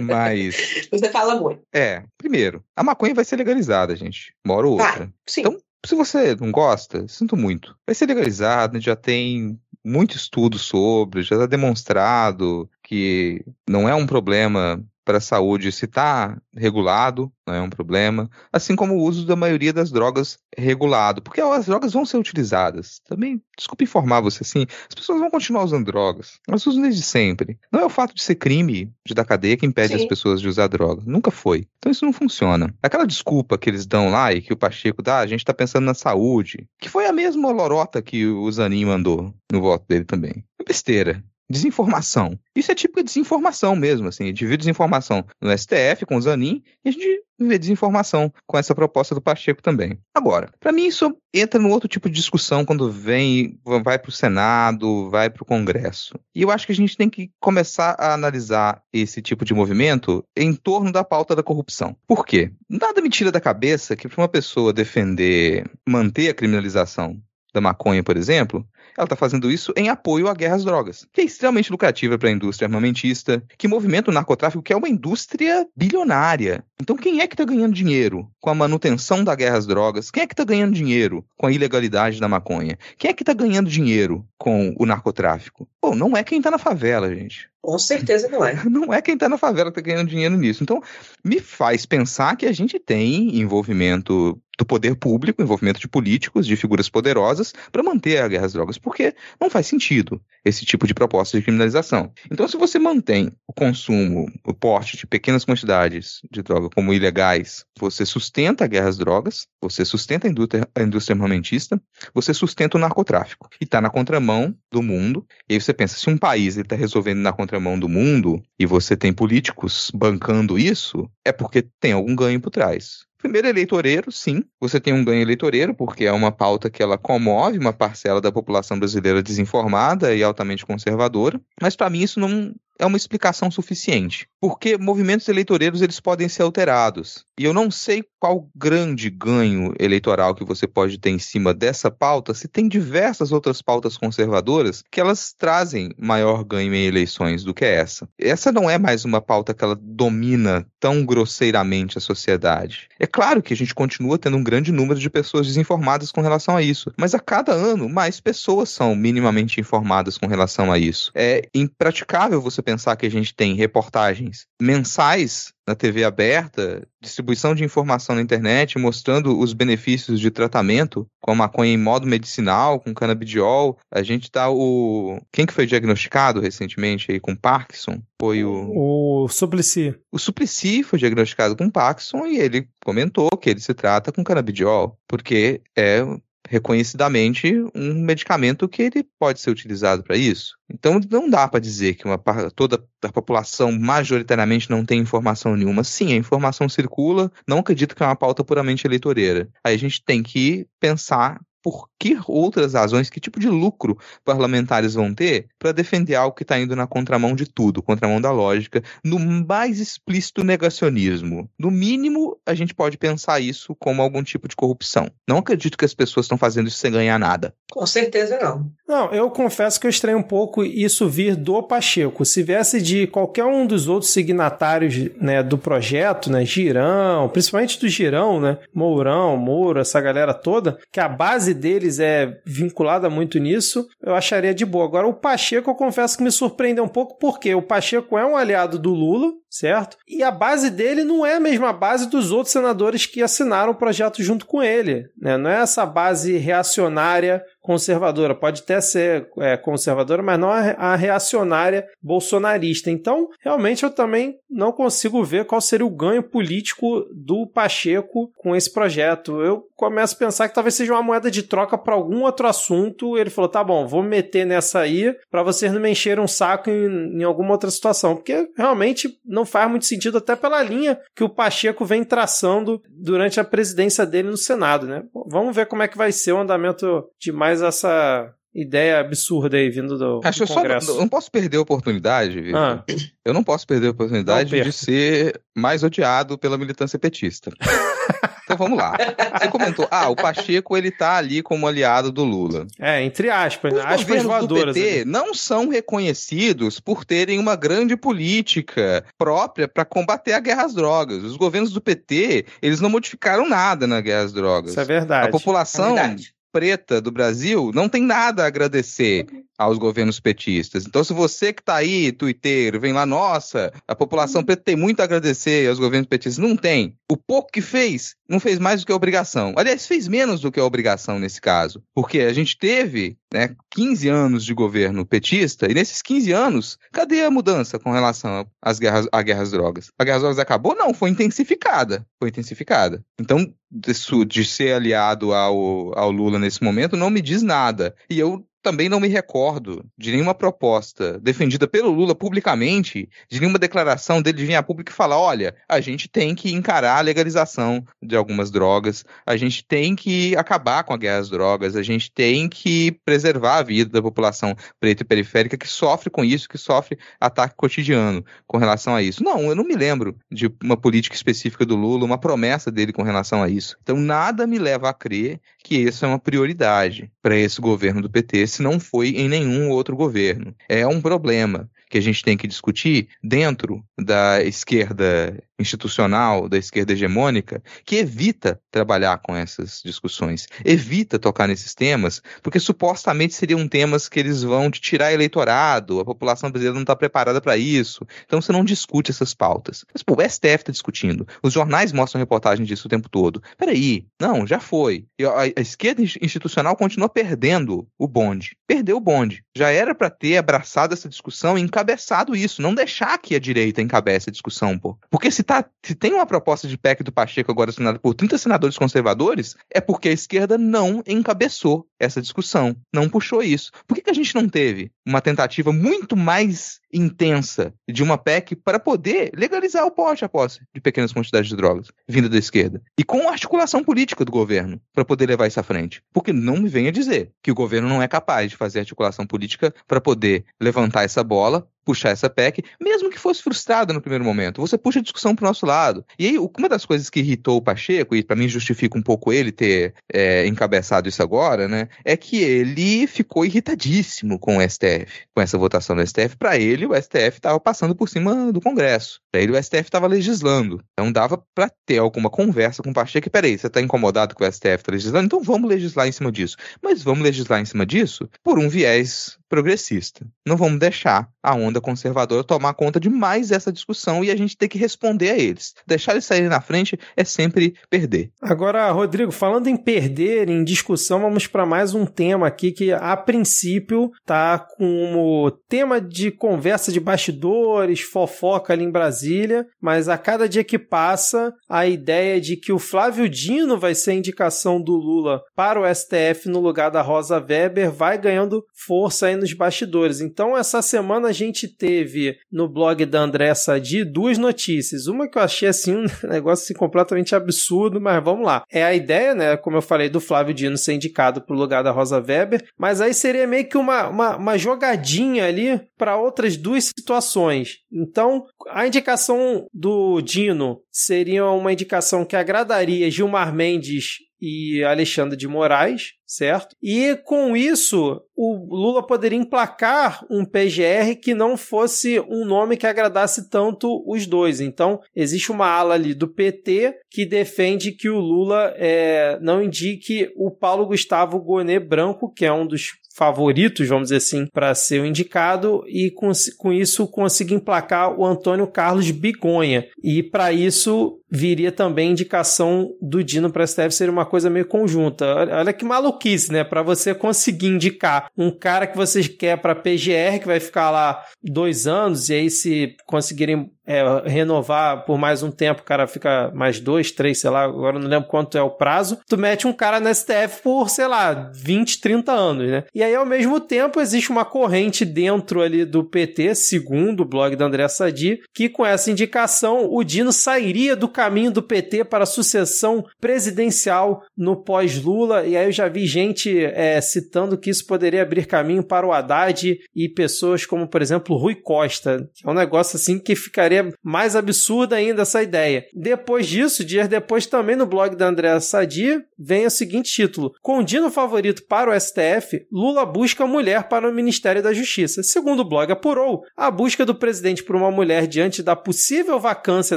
Mas. [laughs] Você fala muito. É, primeiro, a maconha vai ser legalizada, gente. Uma hora ou outra. Vai, sim. Então, se você não gosta, sinto muito. Vai ser legalizado, já tem muito estudo sobre, já está demonstrado que não é um problema para a saúde se está regulado, não é um problema, assim como o uso da maioria das drogas regulado, porque as drogas vão ser utilizadas. Também, desculpe informar você assim, as pessoas vão continuar usando drogas, elas usam desde sempre. Não é o fato de ser crime de da cadeia que impede Sim. as pessoas de usar droga, nunca foi. Então isso não funciona. Aquela desculpa que eles dão lá e que o Pacheco dá, a gente está pensando na saúde, que foi a mesma lorota que o Zanin mandou no voto dele também. É besteira. Desinformação. Isso é tipo de desinformação mesmo, assim. A gente viu desinformação no STF com o Zanin e a gente vê desinformação com essa proposta do Pacheco também. Agora, para mim isso entra num outro tipo de discussão quando vem, vai para o Senado, vai para o Congresso. E eu acho que a gente tem que começar a analisar esse tipo de movimento em torno da pauta da corrupção. Por quê? Nada me tira da cabeça que para uma pessoa defender, manter a criminalização da maconha, por exemplo, ela está fazendo isso em apoio à guerra às drogas, que é extremamente lucrativa para a indústria armamentista, que movimenta o narcotráfico, que é uma indústria bilionária. Então, quem é que está ganhando dinheiro com a manutenção da guerra às drogas? Quem é que está ganhando dinheiro com a ilegalidade da maconha? Quem é que está ganhando dinheiro com o narcotráfico? Bom, não é quem está na favela, gente. Com certeza não é. [laughs] Não é quem está na favela que está ganhando dinheiro nisso. Então, me faz pensar que a gente tem envolvimento do poder público, envolvimento de políticos, de figuras poderosas, para manter a guerra às drogas, porque não faz sentido esse tipo de proposta de criminalização. Então, se você mantém o consumo, o porte de pequenas quantidades de droga como ilegais, você sustenta a guerra às drogas, você sustenta a indústria, a indústria armamentista, você sustenta o narcotráfico. E está na contramão do mundo. E aí você pensa, se um país está resolvendo na contramão do mundo e você tem políticos bancando isso, é porque tem algum ganho por trás. Primeiro, eleitoreiro, sim. Você tem um ganho eleitoreiro, porque é uma pauta que ela comove uma parcela da população brasileira desinformada e altamente conservadora. Mas para mim isso não, é uma explicação suficiente, porque movimentos eleitoreiros eles podem ser alterados. E eu não sei qual grande ganho eleitoral que você pode ter em cima dessa pauta, se tem diversas outras pautas conservadoras que elas trazem maior ganho em eleições do que essa. Essa não é mais uma pauta que ela domina tão grosseiramente a sociedade. É claro que a gente continua tendo um grande número de pessoas desinformadas com relação a isso, mas a cada ano mais pessoas são minimamente informadas com relação a isso. É impraticável você pensar que a gente tem reportagens mensais na TV aberta, distribuição de informação na internet, mostrando os benefícios de tratamento com a maconha em modo medicinal, com canabidiol. A gente tá o... Quem que foi diagnosticado recentemente aí com Parkinson? Foi o... O Suplicy. O Suplicy foi diagnosticado com Parkinson e ele comentou que ele se trata com canabidiol, porque é reconhecidamente um medicamento que ele pode ser utilizado para isso. Então não dá para dizer que uma, toda a população majoritariamente não tem informação nenhuma. Sim, a informação circula, não acredito que é uma pauta puramente eleitoreira. Aí a gente tem que pensar por que outras razões, que tipo de lucro parlamentares vão ter para defender algo que está indo na contramão de tudo, contramão da lógica, no mais explícito negacionismo. No mínimo, a gente pode pensar isso como algum tipo de corrupção. Não acredito que as pessoas estão fazendo isso sem ganhar nada. Com certeza não. Não, eu confesso que eu estranho um pouco isso vir do Pacheco. Se viesse de qualquer um dos outros signatários né, do projeto, né, Girão, principalmente do Girão, né, Mourão, Moura, essa galera toda, que a base deles é vinculada muito nisso, eu acharia de boa. Agora, o Pacheco, eu confesso que me surpreendeu um pouco, porque o Pacheco é um aliado do Lula, certo? E a base dele não é a mesma base dos outros senadores que assinaram o projeto junto com ele. Né? Não é essa base reacionária conservadora. Pode até ser é, conservadora, mas não a, reacionária bolsonarista. Então, realmente, eu também não consigo ver qual seria o ganho político do Pacheco com esse projeto. Eu começo a pensar que talvez seja uma moeda de troca para algum outro assunto. Ele falou: tá bom, vou meter nessa aí para vocês não me encherem um saco em, em alguma outra situação. Porque realmente não faz muito sentido, até pela linha que o Pacheco vem traçando durante a presidência dele no Senado, né? Vamos ver como é que vai ser o andamento de mais mais essa ideia absurda aí vindo do, Acho do Congresso. Só não, não posso perder a oportunidade, Vitor. Ah. Eu não posso perder a oportunidade de ser mais odiado pela militância petista. [laughs] Então vamos lá. Você comentou, ah, o Pacheco ele tá ali como aliado do Lula. É, entre aspas, Os aspas voadoras. Do PT ali. não são reconhecidos por terem uma grande política própria para combater a guerra às drogas. Os governos do PT, eles não modificaram nada na guerra às drogas. Isso é verdade. A população é verdade preta do Brasil não tem nada a agradecer aos governos petistas. Então, se você que está aí, Twitter, vem lá, nossa, a população preta tem muito a agradecer aos governos petistas. Não tem. O pouco que fez, não fez mais do que a obrigação. Aliás, fez menos do que a obrigação nesse caso. Porque a gente teve né, 15 anos de governo petista, e nesses 15 anos, cadê a mudança com relação às guerras, à guerra às drogas? A guerra às drogas acabou? Não, foi intensificada. Foi intensificada. Então, de, de ser aliado ao, ao Lula nesse momento não me diz nada. E eu também não me recordo de nenhuma proposta defendida pelo Lula publicamente, de nenhuma declaração dele de vir a público e falar: olha, a gente tem que encarar a legalização de algumas drogas, a gente tem que acabar com a guerra às drogas, a gente tem que preservar a vida da população preta e periférica que sofre com isso, que sofre ataque cotidiano com relação a isso. Não, eu não me lembro de uma política específica do Lula, uma promessa dele com relação a isso. Então, nada me leva a crer que isso é uma prioridade para esse governo do PT esse não foi em nenhum outro governo. É um problema que a gente tem que discutir dentro da esquerda institucional, da esquerda hegemônica, que evita trabalhar com essas discussões, evita tocar nesses temas, porque supostamente seriam temas que eles vão te tirar eleitorado, a população brasileira não está preparada para isso, então você não discute essas pautas. Mas, pô, o STF está discutindo, os jornais mostram reportagens disso o tempo todo. Peraí, não, já foi. A, a esquerda institucional continua perdendo o bonde. Perdeu o bonde. Já era para ter abraçado essa discussão e encabeçado isso, não deixar que a direita encabece a discussão, pô. Porque se, tá, se tem uma proposta de PEC do Pacheco agora assinada por 30 senadores conservadores, é porque a esquerda não encabeçou essa discussão, não puxou isso. Por que, que a gente não teve uma tentativa muito mais intensa de uma PEC para poder legalizar o porte a posse de pequenas quantidades de drogas vinda da esquerda? E com articulação política do governo para poder levar isso à frente. Porque não me venha dizer que o governo não é capaz de fazer articulação política para poder levantar essa bola puxar essa PEC, mesmo que fosse frustrada no primeiro momento. Você puxa a discussão para o nosso lado. E aí, uma das coisas que irritou o Pacheco, e para mim justifica um pouco ele ter é, encabeçado isso agora, né, é que ele ficou irritadíssimo com o STF, com essa votação do STF. Para ele, o STF estava passando por cima do Congresso. Para ele, o STF estava legislando. Então, dava para ter alguma conversa com o Pacheco. Peraí, você está incomodado com o STF está legislando? Então, vamos legislar em cima disso. Mas vamos legislar em cima disso por um viés progressista. Não vamos deixar a onda conservadora tomar conta de mais essa discussão e a gente ter que responder a eles. Deixar eles saírem na frente é sempre perder. Agora, Rodrigo, falando em perder, em discussão, vamos para mais um tema aqui que a princípio tá como tema de conversa de bastidores, fofoca ali em Brasília, mas a cada dia que passa, a ideia de que o Flávio Dino vai ser a indicação do Lula para o STF no lugar da Rosa Weber vai ganhando força aí nos bastidores. Então, essa semana a gente teve no blog da André Sadi duas notícias. Uma que eu achei assim um [laughs] negócio assim, completamente absurdo, mas vamos lá. É a ideia, né, como eu falei, do Flávio Dino ser indicado para o lugar da Rosa Weber, mas aí seria meio que uma, uma, uma jogadinha ali para outras duas situações. Então, a indicação do Dino seria uma indicação que agradaria Gilmar Mendes e Alexandre de Moraes, certo? E com isso, o Lula poderia emplacar um PGR que não fosse um nome que agradasse tanto os dois. Então, existe uma ala ali do PT que defende que o Lula é, não indique o Paulo Gustavo Gonet Branco, que é um dos favoritos, vamos dizer assim, para ser o indicado e com, com isso consiga emplacar o Antônio Carlos Bigonha. E para isso viria também indicação do Dino para STF ser uma coisa meio conjunta. Olha que maluquice, né? Para você conseguir indicar um cara que você quer para PGR, que vai ficar lá dois anos, e aí se conseguirem é, renovar por mais um tempo, o cara fica mais dois, três, sei lá, agora não lembro quanto é o prazo, tu mete um cara na STF por, sei lá, 20, 30 anos, né? E aí, ao mesmo tempo, existe uma corrente dentro ali do PT, segundo o blog da André Sadi, que com essa indicação o Dino sairia do caminho do PT para a sucessão presidencial no pós-Lula, e aí eu já vi gente é, citando que isso poderia abrir caminho para o Haddad e pessoas como, por exemplo, Rui Costa, que é um negócio assim que ficaria mais absurda ainda essa ideia. Depois disso, dias depois, também no blog da Andréa Sadi, vem o seguinte título: Com Dino favorito para o STF, Lula busca mulher para o Ministério da Justiça. Segundo o blog apurou, a busca do presidente por uma mulher diante da possível vacância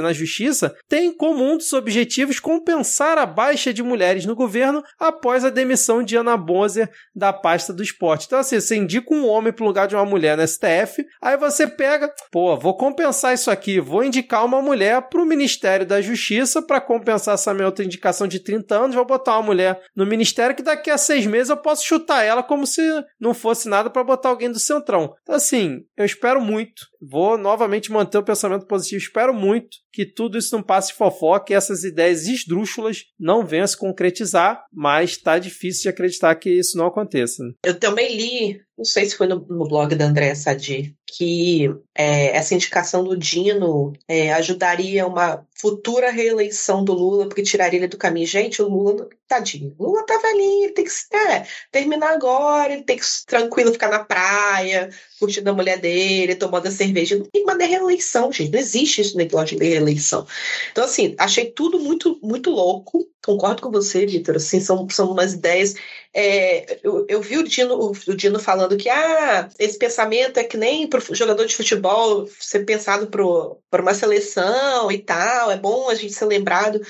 na Justiça tem como um dos objetivos compensar a baixa de mulheres no governo após a demissão de Ana Bonzer da pasta do esporte. Então, assim, você indica um homem para o lugar de uma mulher no STF, aí você pega, pô, vou compensar isso aqui, vou indicar uma mulher para o Ministério da Justiça para compensar essa minha outra indicação de 30 anos, vou botar uma mulher no Ministério que daqui a seis meses eu posso chutar ela como se não fosse nada para botar alguém do Centrão. Então, assim, eu espero muito vou novamente manter o pensamento positivo. Espero muito que tudo isso não passe fofoca e essas ideias esdrúxulas não venham a se concretizar, mas está difícil de acreditar que isso não aconteça. Eu também li, não sei se foi no, no blog da Andréa Sadi, que é, essa indicação do Dino é, ajudaria uma futura reeleição do Lula, porque tiraria ele do caminho. Gente, o Lula, tadinho, o Lula tá velhinho, ele tem que é, terminar agora, ele tem que tranquilo ficar na praia, curtindo a mulher dele, tomando a cerveja. Não tem uma reeleição, gente. Não existe esse negócio de reeleição. Então, assim, achei tudo muito, muito louco. Concordo com você, Vitor. Assim, são, são umas ideias. É, eu, eu, vi o Dino, o, Dino falando que ah, esse pensamento é que nem para jogador de futebol ser pensado para uma seleção e tal. É bom a gente ser lembrado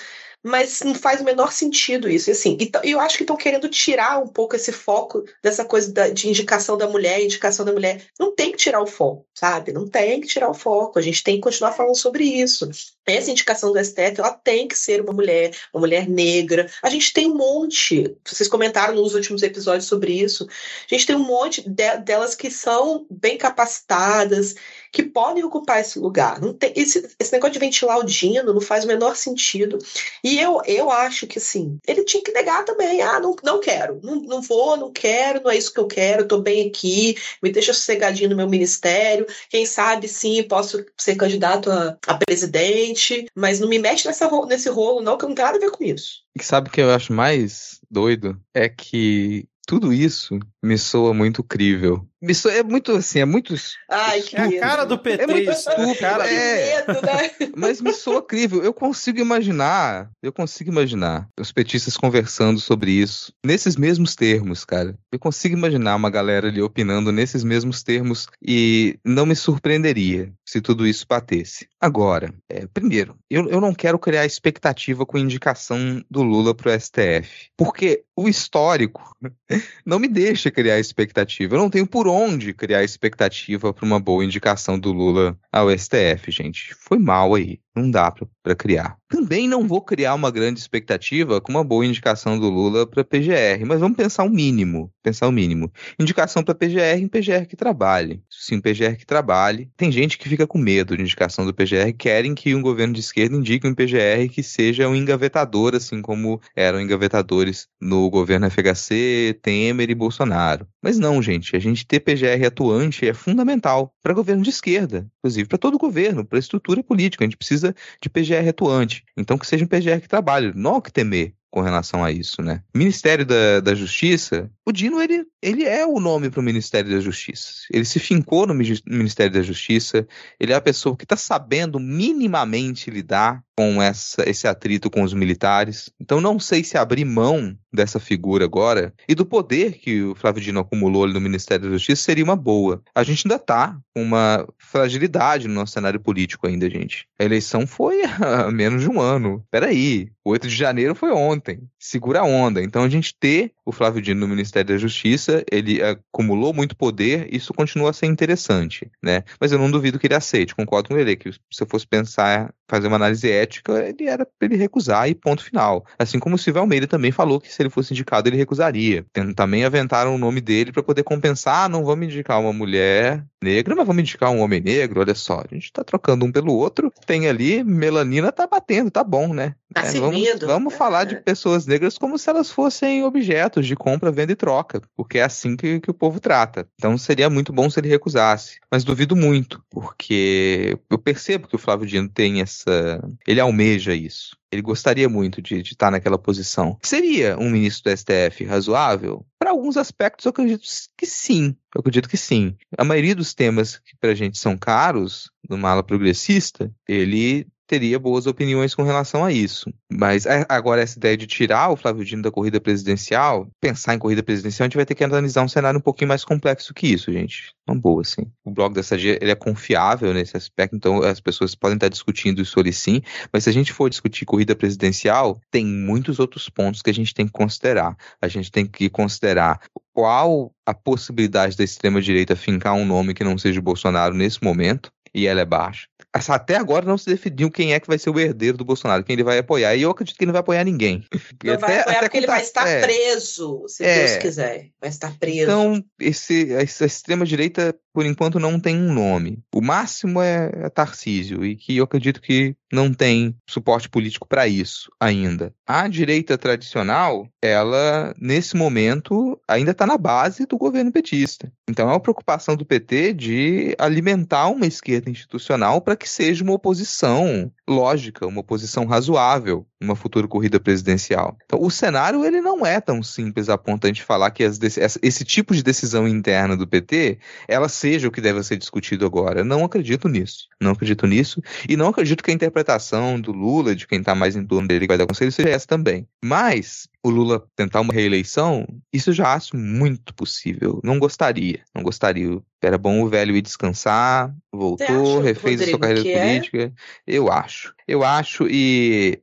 mas não faz o menor sentido isso. E assim, eu acho que estão querendo tirar um pouco esse foco dessa coisa da, de indicação da mulher, indicação da mulher. Não tem que tirar o foco, sabe? Não tem que tirar o foco. A gente tem que continuar falando sobre isso. Essa indicação do STF, ela tem que ser uma mulher, uma mulher negra. A gente tem um monte, vocês comentaram nos últimos episódios sobre isso. A gente tem um monte de, delas que são bem capacitadas, que podem ocupar esse lugar. Não tem, esse, esse negócio de ventilar o Dino não faz o menor sentido. E eu, eu acho que, assim, ele tinha que negar também. Ah, não, não quero, não, não vou, não quero, não é isso que eu quero, estou bem aqui, me deixa sossegadinho no meu ministério. Quem sabe, sim, posso ser candidato a, a presidente, mas não me mexe nessa, nesse rolo, não, que não tem nada a ver com isso. E sabe o que eu acho mais doido? É que tudo isso me soa muito crível. Me soa, é muito assim, é muito. Ai, que é a cara do PT. É muito estúpido, cara. É, medo, né? [laughs] Mas me soa crível. Eu consigo imaginar, eu consigo imaginar os petistas conversando sobre isso nesses mesmos termos, cara. Eu consigo imaginar uma galera ali opinando nesses mesmos termos e não me surpreenderia se tudo isso batesse. Agora, é, primeiro, eu, eu não quero criar expectativa com a indicação do Lula pro STF, porque o histórico [laughs] não me deixa criar expectativa. Eu não tenho por onde criar expectativa para uma boa indicação do Lula ao STF, gente. Foi mal aí. Não dá para criar. Também não vou criar uma grande expectativa com uma boa indicação do Lula para PGR, mas vamos pensar o um mínimo. Pensar o um mínimo. Indicação para PGR em PGR que trabalhe. Sim, PGR que trabalhe. Tem gente que fica com medo de indicação do PGR, querem que um governo de esquerda indique um PGR que seja um engavetador, assim como eram engavetadores no governo FHC, Temer e Bolsonaro. Mas não, gente. A gente ter PGR atuante é fundamental para governo de esquerda, inclusive para todo governo, para a estrutura política. A gente precisa precisa de PGR atuante. Então que seja um PGR que trabalhe, não o que temer com relação a isso, né? Ministério da, da Justiça, o Dino, ele, ele é o nome para o Ministério da Justiça. Ele se fincou no Ministério da Justiça, ele é a pessoa que está sabendo minimamente lidar com essa, esse atrito com os militares. Então não sei se abrir mão dessa figura agora e do poder que o Flávio Dino acumulou ali no Ministério da Justiça seria uma boa. A gente ainda está com uma fragilidade no nosso cenário político ainda, gente. A eleição foi [laughs] há menos de um ano. Peraí, o 8 de janeiro foi ontem. Segura a onda. Então a gente ter o Flávio Dino no Ministério da Justiça, ele acumulou muito poder, isso continua a ser interessante, né? Mas eu não duvido que ele aceite. Concordo com ele que se eu fosse pensar, fazer uma análise ética, ele era para ele recusar e ponto final. Assim como o Silvio Almeida também falou que se ele fosse indicado, ele recusaria. Também aventaram o nome dele para poder compensar, ah, não vamos indicar uma mulher negra, mas vamos indicar um homem negro, olha só, a gente tá trocando um pelo outro, tem ali, melanina tá batendo, tá bom, né? Tá é, vamos, vamos falar de pessoas negras como se elas fossem objetos de compra, venda e troca, porque é assim que, que o povo trata. Então seria muito bom se ele recusasse. Mas duvido muito, porque eu percebo que o Flávio Dino tem essa. Ele almeja isso. Ele gostaria muito de, de estar naquela posição. Seria um ministro do STF razoável? Para alguns aspectos, eu acredito que sim. Eu acredito que sim. A maioria dos temas que para a gente são caros, numa ala progressista, ele teria boas opiniões com relação a isso. Mas é, agora, essa ideia de tirar o Flávio Dino da corrida presidencial, pensar em corrida presidencial, a gente vai ter que analisar um cenário um pouquinho mais complexo que isso, gente. Uma boa, assim. O blog da Sadia, ele é confiável nesse aspecto, então as pessoas podem estar discutindo isso ali sim, mas se a gente for discutir corrida presidencial, tem muitos outros pontos que a gente tem que considerar. A gente tem que considerar qual a possibilidade da extrema-direita fincar um nome que não seja o Bolsonaro nesse momento, e ela é baixa. Até agora não se definiu quem é que vai ser o herdeiro do Bolsonaro, quem ele vai apoiar. E eu acredito que ele não vai apoiar ninguém. Não até, vai apoiar porque ele vai estar é. preso, se é. Deus quiser. Vai estar preso. Então, esse, essa extrema-direita, por enquanto, não tem um nome. O máximo é, é Tarcísio, e que eu acredito que não tem suporte político para isso ainda. A direita tradicional, ela, nesse momento, ainda está na base do governo petista. Então, é uma preocupação do PT de alimentar uma esquerda institucional para que seja uma oposição lógica, uma oposição razoável numa futura corrida presidencial. Então, o cenário ele não é tão simples a ponto de a gente falar que as, esse tipo de decisão interna do PT ela seja o que deve ser discutido agora. Eu não acredito nisso. Não acredito nisso e não acredito que a interpretação do Lula, de quem está mais em torno dele vai dar conselho, seja essa também. Mas o Lula tentar uma reeleição, isso eu já acho muito possível. Não gostaria, não gostaria. Era bom o velho ir descansar, voltou, acha, refez Rodrigo, a sua carreira é? política. É? Eu acho. Eu acho, e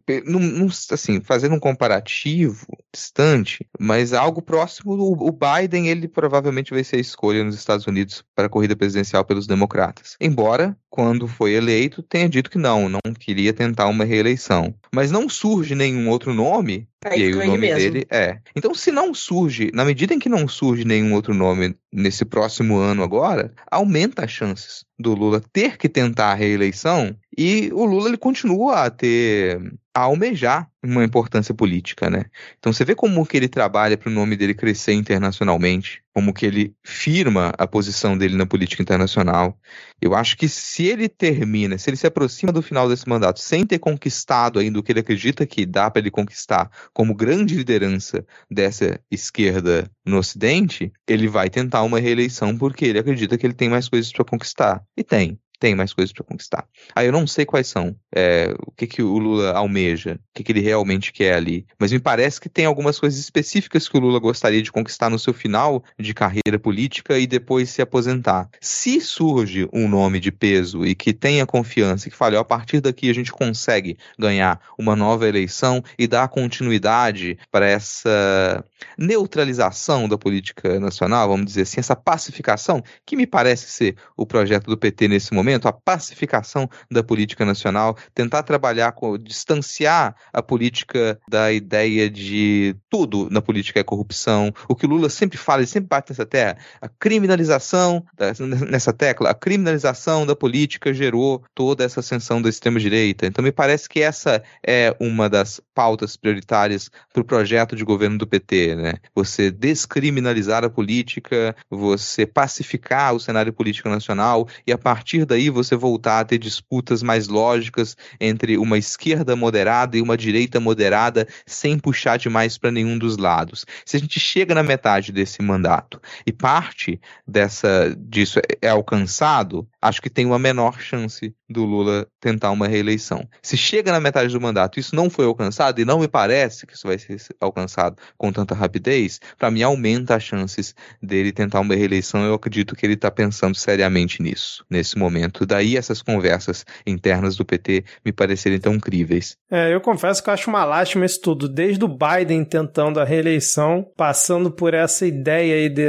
assim, fazendo um comparativo distante, mas algo próximo, o Biden, ele provavelmente vai ser a escolha nos Estados Unidos para a corrida presidencial pelos democratas. Embora, quando foi eleito, tenha dito que não, não queria tentar uma reeleição. Mas não surge nenhum outro nome Aí e aí o nome mesmo. dele é. Então, se não surge, na medida em que não surge nenhum outro nome nesse próximo ano agora, aumenta as chances do Lula ter que tentar a reeleição e o Lula ele continua a ter a almejar uma importância política, né? Então você vê como que ele trabalha para o nome dele crescer internacionalmente, como que ele firma a posição dele na política internacional. Eu acho que se ele termina, se ele se aproxima do final desse mandato sem ter conquistado ainda o que ele acredita que dá para ele conquistar como grande liderança dessa esquerda no Ocidente, ele vai tentar uma reeleição porque ele acredita que ele tem mais coisas para conquistar. E tem tem mais coisas para conquistar. Aí eu não sei quais são, é, o que, que o Lula almeja, o que, que ele realmente quer ali, mas me parece que tem algumas coisas específicas que o Lula gostaria de conquistar no seu final de carreira política e depois se aposentar. Se surge um nome de peso e que tenha confiança, que fale, a partir daqui a gente consegue ganhar uma nova eleição e dar continuidade para essa neutralização da política nacional, vamos dizer assim, essa pacificação, que me parece ser o projeto do PT nesse momento, momento, a pacificação da política nacional, tentar trabalhar com distanciar a política da ideia de tudo na política é corrupção. O que Lula sempre fala, ele sempre bate nessa terra, a criminalização nessa tecla, a criminalização da política gerou toda essa ascensão da extrema direita. Então me parece que essa é uma das pautas prioritárias para o projeto de governo do PT, né? Você descriminalizar a política, você pacificar o cenário político nacional e a partir daí aí você voltar a ter disputas mais lógicas entre uma esquerda moderada e uma direita moderada, sem puxar demais para nenhum dos lados. Se a gente chega na metade desse mandato e parte dessa disso é, é alcançado, acho que tem uma menor chance do Lula tentar uma reeleição. Se chega na metade do mandato isso não foi alcançado, e não me parece que isso vai ser alcançado com tanta rapidez, para mim aumenta as chances dele tentar uma reeleição. Eu acredito que ele está pensando seriamente nisso, nesse momento. Daí essas conversas internas do PT me parecerem tão críveis. É, eu confesso que eu acho uma lástima isso tudo, desde o Biden tentando a reeleição, passando por essa ideia aí de,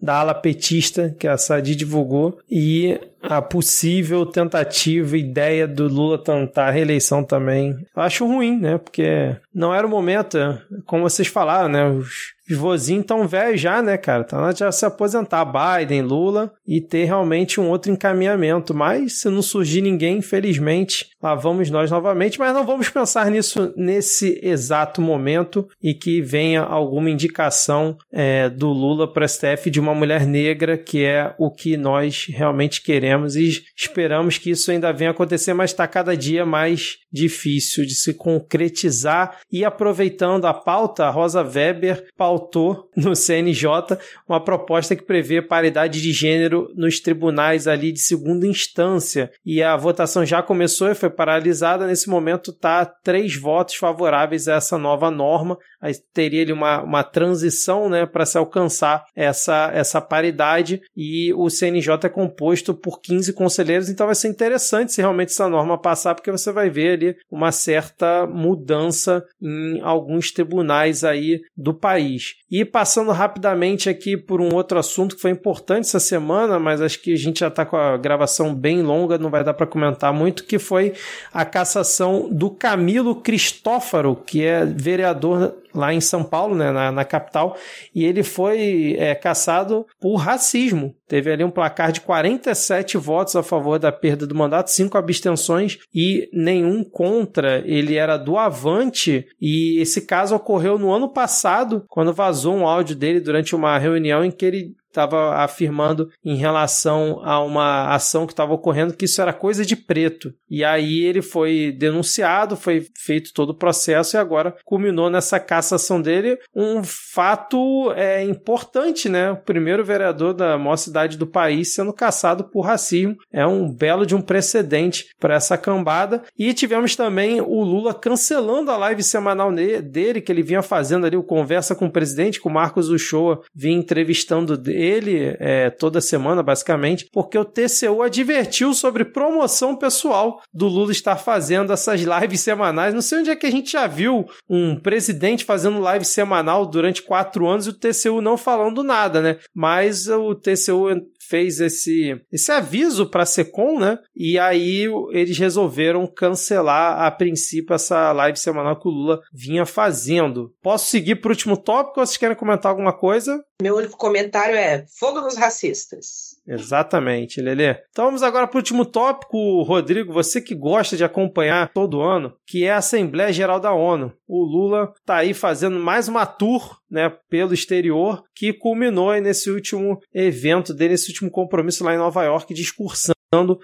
da ala petista que a Sadi divulgou, e a possível tentativa, ideia do Lula tentar a reeleição também. Eu acho ruim, né? Porque não era o momento, como vocês falaram, né? Os os vozinhos tão velhos já, né, cara? Tá na já se aposentar, Biden, Lula, e ter realmente um outro encaminhamento. Mas se não surgir ninguém, infelizmente, lá vamos nós novamente. Mas não vamos pensar nisso nesse exato momento e que venha alguma indicação é, do Lula para STF de uma mulher negra, que é o que nós realmente queremos e esperamos que isso ainda venha acontecer, mas está cada dia mais difícil de se concretizar. E aproveitando a pauta, a Rosa Weber pautou no CNJ uma proposta que prevê paridade de gênero nos tribunais ali de segunda instância. E a votação já começou e foi paralisada. Nesse momento está três votos favoráveis a essa nova norma. Aí teria ali uma, uma transição né, para se alcançar essa, essa paridade. E o CNJ é composto por 15 conselheiros, então vai ser interessante se realmente essa norma passar, porque você vai ver ali uma certa mudança em alguns tribunais aí do país. E passando rapidamente aqui por um outro assunto que foi importante essa semana, mas acho que a gente já está com a gravação bem longa, não vai dar para comentar muito, que foi a cassação do Camilo Cristófaro, que é vereador lá em São Paulo, né, na, na capital, e ele foi é, caçado por racismo. Teve ali um placar de 47 votos a favor da perda do mandato, cinco abstenções e nenhum contra. Ele era do Avante e esse caso ocorreu no ano passado, quando vazou um áudio dele durante uma reunião em que ele estava afirmando em relação a uma ação que estava ocorrendo que isso era coisa de preto. E aí ele foi denunciado, foi feito todo o processo e agora culminou nessa cassação dele. Um fato é, importante, né? O primeiro vereador da maior do país sendo caçado por racismo. É um belo de um precedente para essa cambada. E tivemos também o Lula cancelando a live semanal dele, que ele vinha fazendo ali o Conversa com o Presidente, com o Marcos Uchoa, vinha entrevistando ele é, toda semana, basicamente, porque o TCU advertiu sobre promoção pessoal do Lula estar fazendo essas lives semanais. Não sei onde é que a gente já viu um presidente fazendo live semanal durante quatro anos e o TCU não falando nada, né? Mas o TCU fez esse, esse aviso para a Secom, né? E aí eles resolveram cancelar a princípio essa live semanal que o Lula vinha fazendo. Posso seguir para o último tópico ou vocês querem comentar alguma coisa? Meu único comentário é fogo nos racistas. Exatamente, Lelê. Então vamos agora para o último tópico, Rodrigo. Você que gosta de acompanhar todo ano, que é a Assembleia Geral da ONU. O Lula está aí fazendo mais uma tour né, pelo exterior, que culminou nesse último evento dele, nesse último compromisso lá em Nova York excursão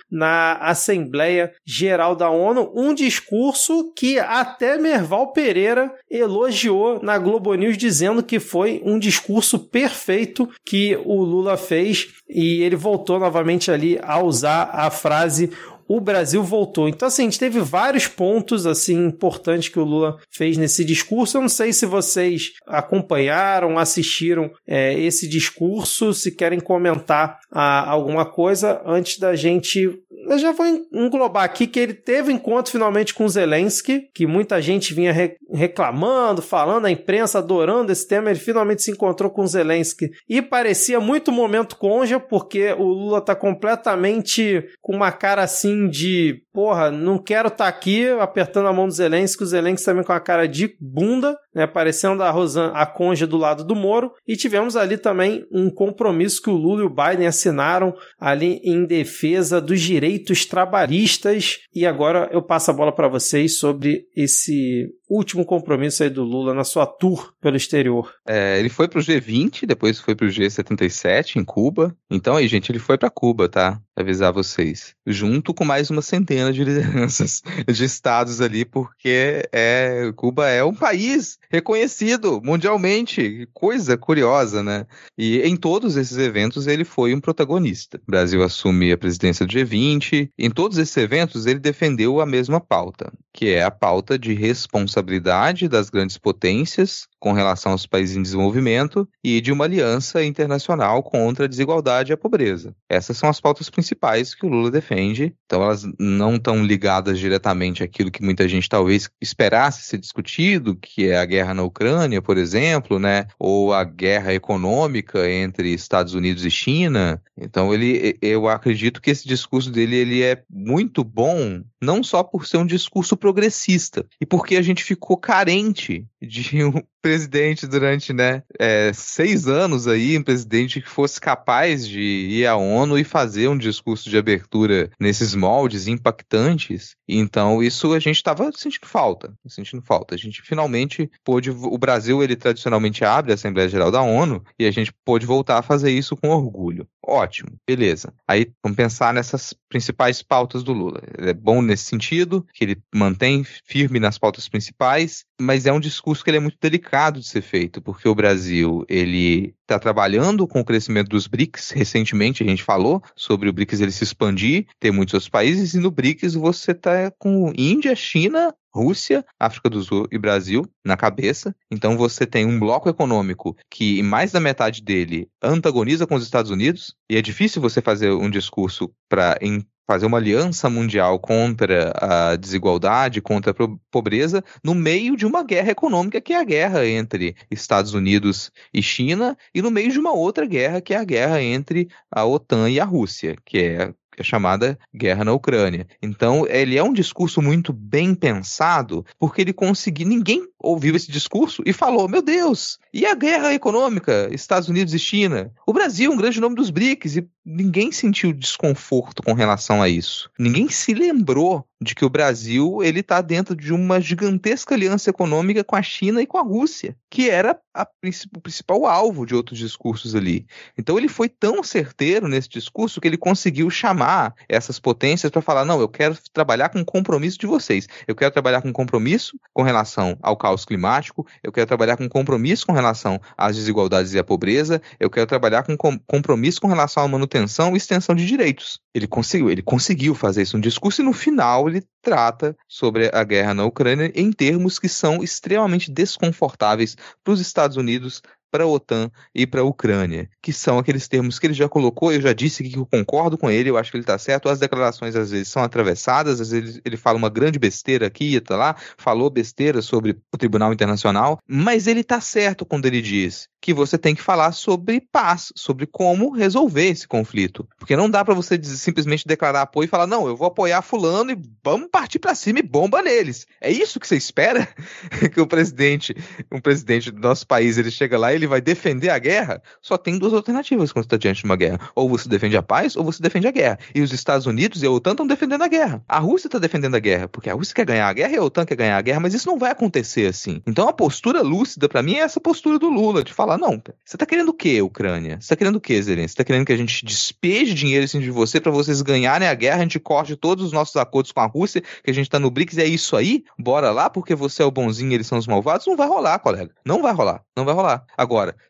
na Assembleia Geral da ONU, um discurso que até Merval Pereira elogiou na Globo News, dizendo que foi um discurso perfeito que o Lula fez e ele voltou novamente ali a usar a frase o Brasil voltou. Então, assim, a gente teve vários pontos assim importantes que o Lula fez nesse discurso. Eu não sei se vocês acompanharam, assistiram é, esse discurso, se querem comentar ah, alguma coisa antes da gente eu já vou englobar aqui que ele teve encontro finalmente com Zelensky, que muita gente vinha re reclamando, falando, a imprensa adorando esse tema. Ele finalmente se encontrou com Zelensky e parecia muito momento conja, porque o Lula tá completamente com uma cara assim de porra, não quero estar tá aqui apertando a mão do Zelensky, o Zelensky também com a cara de bunda, né, parecendo a Rosan, a conja do lado do Moro, e tivemos ali também um compromisso que o Lula e o Biden assinaram ali em defesa dos direitos trabalhistas, e agora eu passo a bola para vocês sobre esse último compromisso aí do Lula na sua tour pelo exterior. É, ele foi pro G20, depois foi pro G77 em Cuba. Então aí, gente, ele foi para Cuba, tá? Avisar vocês. Junto com mais uma centena de lideranças de estados ali, porque é, Cuba é um país reconhecido mundialmente. Coisa curiosa, né? E em todos esses eventos ele foi um protagonista. O Brasil assume a presidência do G20. Em todos esses eventos ele defendeu a mesma pauta, que é a pauta de responsabilidade das grandes potências com relação aos países em desenvolvimento e de uma aliança internacional contra a desigualdade e a pobreza. Essas são as pautas principais que o Lula defende. Então, elas não estão ligadas diretamente àquilo que muita gente talvez esperasse ser discutido, que é a na Ucrânia, por exemplo, né? Ou a guerra econômica entre Estados Unidos e China. Então, ele, eu acredito que esse discurso dele ele é muito bom não só por ser um discurso progressista, e porque a gente ficou carente de [laughs] um presidente durante né, é, seis anos aí, um presidente que fosse capaz de ir à ONU e fazer um discurso de abertura nesses moldes impactantes. Então, isso a gente estava sentindo falta, sentindo falta. A gente finalmente pôde, o Brasil ele tradicionalmente abre a Assembleia Geral da ONU e a gente pôde voltar a fazer isso com orgulho. Ótimo, beleza. Aí vamos pensar nessas principais pautas do Lula. É bom nesse sentido, que ele mantém firme nas pautas principais, mas é um discurso que ele é muito delicado de ser feito, porque o Brasil ele está trabalhando com o crescimento dos BRICS. Recentemente a gente falou sobre o BRICS ele se expandir, ter muitos outros países, e no BRICS você está com Índia, China, Rússia, África do Sul e Brasil na cabeça. Então você tem um bloco econômico que mais da metade dele antagoniza com os Estados Unidos, e é difícil você fazer um discurso para fazer uma aliança mundial contra a desigualdade, contra a pobreza, no meio de uma guerra econômica que é a guerra entre Estados Unidos e China, e no meio de uma outra guerra que é a guerra entre a OTAN e a Rússia, que é a chamada guerra na Ucrânia. Então, ele é um discurso muito bem pensado, porque ele conseguiu. Ninguém ouviu esse discurso e falou: meu Deus, e a guerra econômica, Estados Unidos e China? O Brasil, um grande nome dos BRICS, e ninguém sentiu desconforto com relação a isso. Ninguém se lembrou de que o Brasil ele está dentro de uma gigantesca aliança econômica com a China e com a Rússia, que era a, o principal alvo de outros discursos ali. Então ele foi tão certeiro nesse discurso que ele conseguiu chamar essas potências para falar: não, eu quero trabalhar com compromisso de vocês. Eu quero trabalhar com compromisso com relação ao caos climático. Eu quero trabalhar com compromisso com relação às desigualdades e à pobreza. Eu quero trabalhar com compromisso com relação à manutenção e extensão de direitos. Ele conseguiu, ele conseguiu fazer isso no discurso e no final ele trata sobre a guerra na Ucrânia em termos que são extremamente desconfortáveis para os Estados Unidos, para a OTAN e para a Ucrânia, que são aqueles termos que ele já colocou, eu já disse que eu concordo com ele, eu acho que ele está certo, as declarações às vezes são atravessadas, às vezes ele fala uma grande besteira aqui e tá lá, falou besteira sobre o Tribunal Internacional, mas ele está certo quando ele diz que você tem que falar sobre paz, sobre como resolver esse conflito. Porque não dá para você simplesmente declarar apoio e falar, não, eu vou apoiar fulano e vamos partir para cima e bomba neles. É isso que você espera? [laughs] que o presidente, um presidente do nosso país, ele chega lá e ele vai defender a guerra? Só tem duas alternativas quando está diante de uma guerra. Ou você defende a paz, ou você defende a guerra. E os Estados Unidos e a OTAN estão defendendo a guerra. A Rússia está defendendo a guerra, porque a Rússia quer ganhar a guerra e a OTAN quer ganhar a guerra, mas isso não vai acontecer assim. Então a postura lúcida para mim é essa postura do Lula, de falar, não, você tá querendo o quê, Ucrânia? Você tá querendo o quê, Zelensky? Você tá querendo que a gente despeje dinheiro assim de você para vocês ganharem a guerra, a gente corte todos os nossos acordos com a Rússia, que a gente tá no BRICS, e é isso aí? Bora lá, porque você é o bonzinho e eles são os malvados? Não vai rolar, colega. Não vai rolar. Não vai rolar.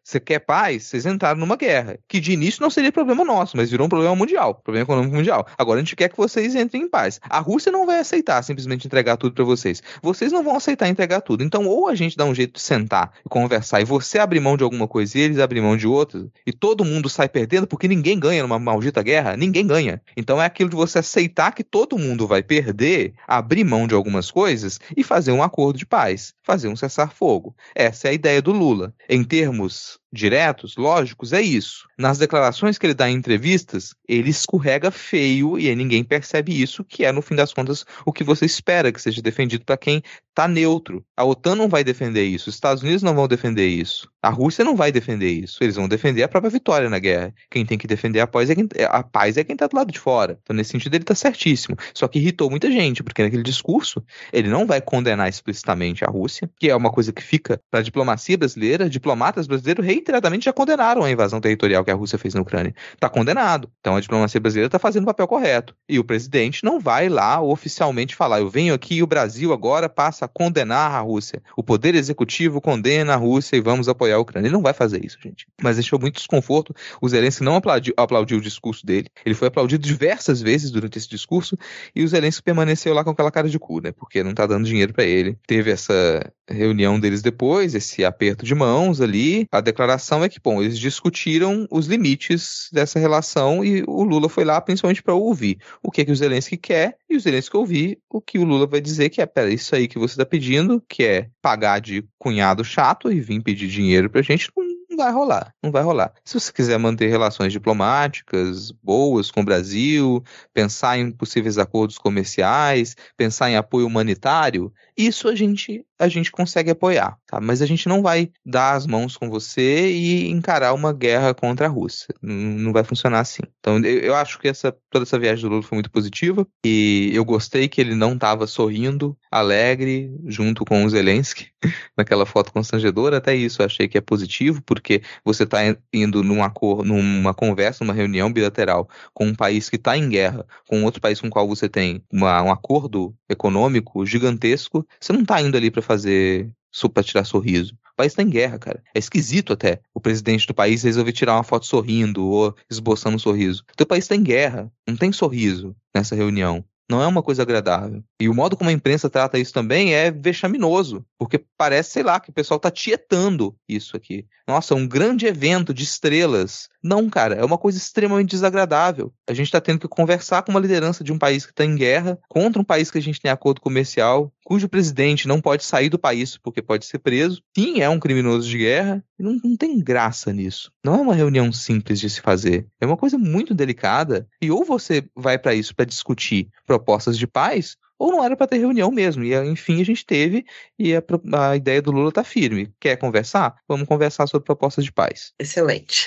Você quer paz? Vocês entraram numa guerra, que de início não seria problema nosso, mas virou um problema mundial, problema econômico mundial. Agora a gente quer que vocês entrem em paz. A Rússia não vai aceitar simplesmente entregar tudo para vocês. Vocês não vão aceitar entregar tudo. Então, ou a gente dá um jeito de sentar e conversar e você abrir mão de alguma coisa e eles abrem mão de outra, e todo mundo sai perdendo porque ninguém ganha numa maldita guerra, ninguém ganha. Então é aquilo de você aceitar que todo mundo vai perder, abrir mão de algumas coisas e fazer um acordo de paz, fazer um cessar-fogo. Essa é a ideia do Lula. Em termos diretos, lógicos, é isso. Nas declarações que ele dá em entrevistas, ele escorrega feio e ninguém percebe isso, que é, no fim das contas, o que você espera que seja defendido para quem está neutro. A OTAN não vai defender isso, os Estados Unidos não vão defender isso, a Rússia não vai defender isso. Eles vão defender a própria vitória na guerra. Quem tem que defender a paz é quem, a paz é quem está do lado de fora. Então, nesse sentido, ele está certíssimo. Só que irritou muita gente, porque naquele discurso ele não vai condenar explicitamente a Rússia, que é uma coisa que fica para a diplomacia brasileira, diplomatas brasileiros reiteradamente já condenaram a invasão territorial que a Rússia fez na Ucrânia. Está condenado. Então a diplomacia brasileira está fazendo o papel correto. E o presidente não vai lá oficialmente falar: eu venho aqui e o Brasil agora passa a condenar a Rússia. O poder executivo condena a Rússia e vamos apoiar a Ucrânia. Ele não vai fazer isso, gente. Mas deixou muito desconforto. O Zelensky não aplaudiu, aplaudiu o discurso dele. Ele foi aplaudido diversas vezes durante esse discurso e o Zelensky permaneceu lá com aquela cara de cu, né? Porque não está dando dinheiro para ele. Teve essa reunião deles depois, esse aperto de mãos ali. A declaração é que, bom, eles discutiram os limites dessa relação e o Lula foi lá principalmente para ouvir o que, é que o Zelensky quer e o Zelensky ouvir o que o Lula vai dizer que é, pera, isso aí que você está pedindo, que é pagar de cunhado chato e vir pedir dinheiro pra gente, Não vai rolar, não vai rolar. Se você quiser manter relações diplomáticas boas com o Brasil, pensar em possíveis acordos comerciais, pensar em apoio humanitário, isso a gente a gente consegue apoiar, tá? Mas a gente não vai dar as mãos com você e encarar uma guerra contra a Rússia. Não, vai funcionar assim. Então eu, eu, acho que essa, toda essa viagem do Lula foi muito positiva e eu gostei que ele não estava sorrindo, alegre, junto com o Zelensky, [laughs] naquela foto constrangedora. Até isso eu achei que é positivo, porque você está indo num acordo, numa conversa, numa reunião bilateral com um país que está em guerra, com outro país com o qual você tem uma, um acordo econômico gigantesco, você não está indo ali para fazer para tirar sorriso. O país está em guerra, cara. É esquisito até o presidente do país resolver tirar uma foto sorrindo ou esboçando um sorriso. Teu país está em guerra. Não tem sorriso nessa reunião. Não é uma coisa agradável. E o modo como a imprensa trata isso também é vexaminoso, porque parece, sei lá, que o pessoal tá tietando isso aqui. Nossa, um grande evento de estrelas. Não, cara, é uma coisa extremamente desagradável. A gente tá tendo que conversar com uma liderança de um país que tá em guerra contra um país que a gente tem acordo comercial, cujo presidente não pode sair do país porque pode ser preso. Sim, é um criminoso de guerra. Não, não tem graça nisso. Não é uma reunião simples de se fazer. É uma coisa muito delicada. E ou você vai para isso para discutir propostas de paz, ou não era para ter reunião mesmo. E enfim a gente teve e a, a ideia do Lula está firme. Quer conversar? Vamos conversar sobre propostas de paz. Excelente.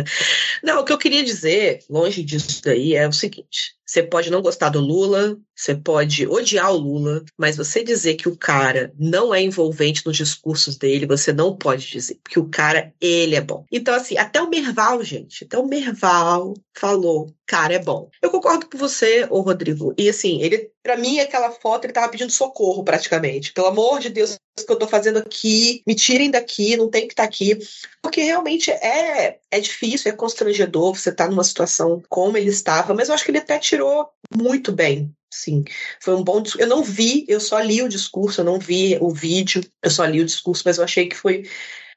[laughs] não, o que eu queria dizer, longe disso daí, é o seguinte: você pode não gostar do Lula, você pode odiar o Lula, mas você dizer que o cara não é envolvente nos discursos dele, você não pode dizer, porque o cara, ele é bom. Então, assim, até o Merval, gente, até o Merval falou, cara, é bom. Eu concordo com você, ô Rodrigo. E assim, ele, para mim, aquela foto, ele tava pedindo socorro praticamente. Pelo amor de Deus, que eu tô fazendo aqui, me tirem daqui, não tem que estar tá aqui. Porque realmente é, é difícil, é constrangedor você estar tá numa situação como ele estava, mas eu acho que ele até tirou muito bem. Sim, foi um bom discurso. Eu não vi, eu só li o discurso, eu não vi o vídeo, eu só li o discurso, mas eu achei que foi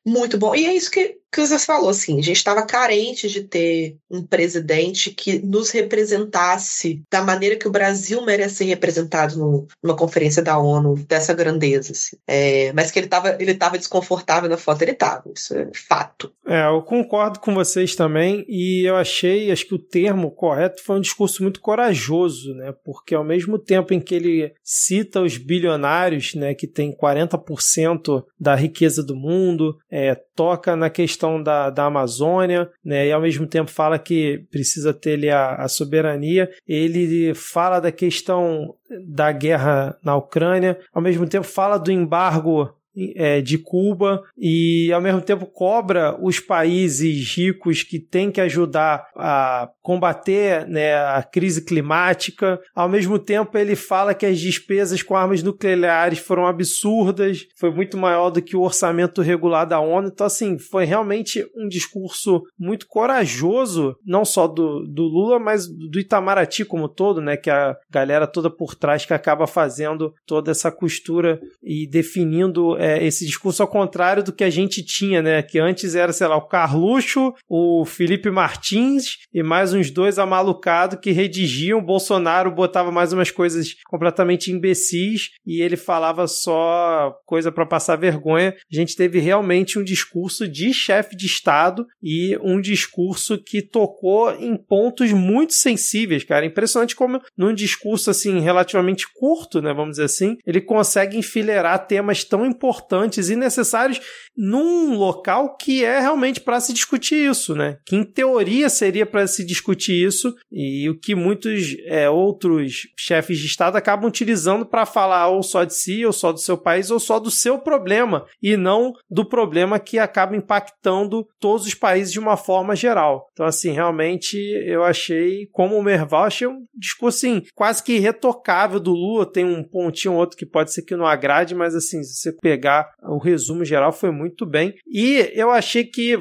muito bom. E é isso que, que você falou, assim, a gente estava carente de ter um presidente que nos representasse da maneira que o Brasil merece ser representado no, numa conferência da ONU, dessa grandeza, assim. É, mas que ele estava ele tava desconfortável na foto, ele estava, isso é fato. É, eu concordo com vocês também, e eu achei, acho que o termo correto foi um discurso muito corajoso, né, porque ao mesmo tempo em que ele cita os bilionários, né, que tem 40% da riqueza do mundo, é, toca na questão da, da Amazônia, né, e ao mesmo tempo fala que precisa ter a, a soberania. Ele fala da questão da guerra na Ucrânia, ao mesmo tempo fala do embargo é, de Cuba e ao mesmo tempo cobra os países ricos que têm que ajudar a combater né, a crise climática. Ao mesmo tempo ele fala que as despesas com armas nucleares foram absurdas, foi muito maior do que o orçamento regular da ONU. Então assim foi realmente um discurso muito corajoso, não só do, do Lula, mas do Itamaraty como todo, né, que a galera toda por trás que acaba fazendo toda essa costura e definindo é, esse discurso ao contrário do que a gente tinha, né? Que antes era, sei lá, o Carluxo, o Felipe Martins e mais uns dois amalucados que redigiam. O Bolsonaro botava mais umas coisas completamente imbecis e ele falava só coisa para passar vergonha. A gente teve realmente um discurso de chefe de Estado e um discurso que tocou em pontos muito sensíveis, cara. Impressionante como num discurso assim relativamente curto, né, vamos dizer assim, ele consegue enfileirar temas tão importantes importantes e necessários num local que é realmente para se discutir isso, né? Que em teoria seria para se discutir isso e o que muitos é, outros chefes de Estado acabam utilizando para falar ou só de si, ou só do seu país, ou só do seu problema e não do problema que acaba impactando todos os países de uma forma geral. Então, assim, realmente eu achei, como o Merval, achei um discurso assim, quase que irretocável do Lula. Tem um pontinho ou outro que pode ser que não agrade, mas assim, se você pegar pegar o resumo geral, foi muito bem. E eu achei que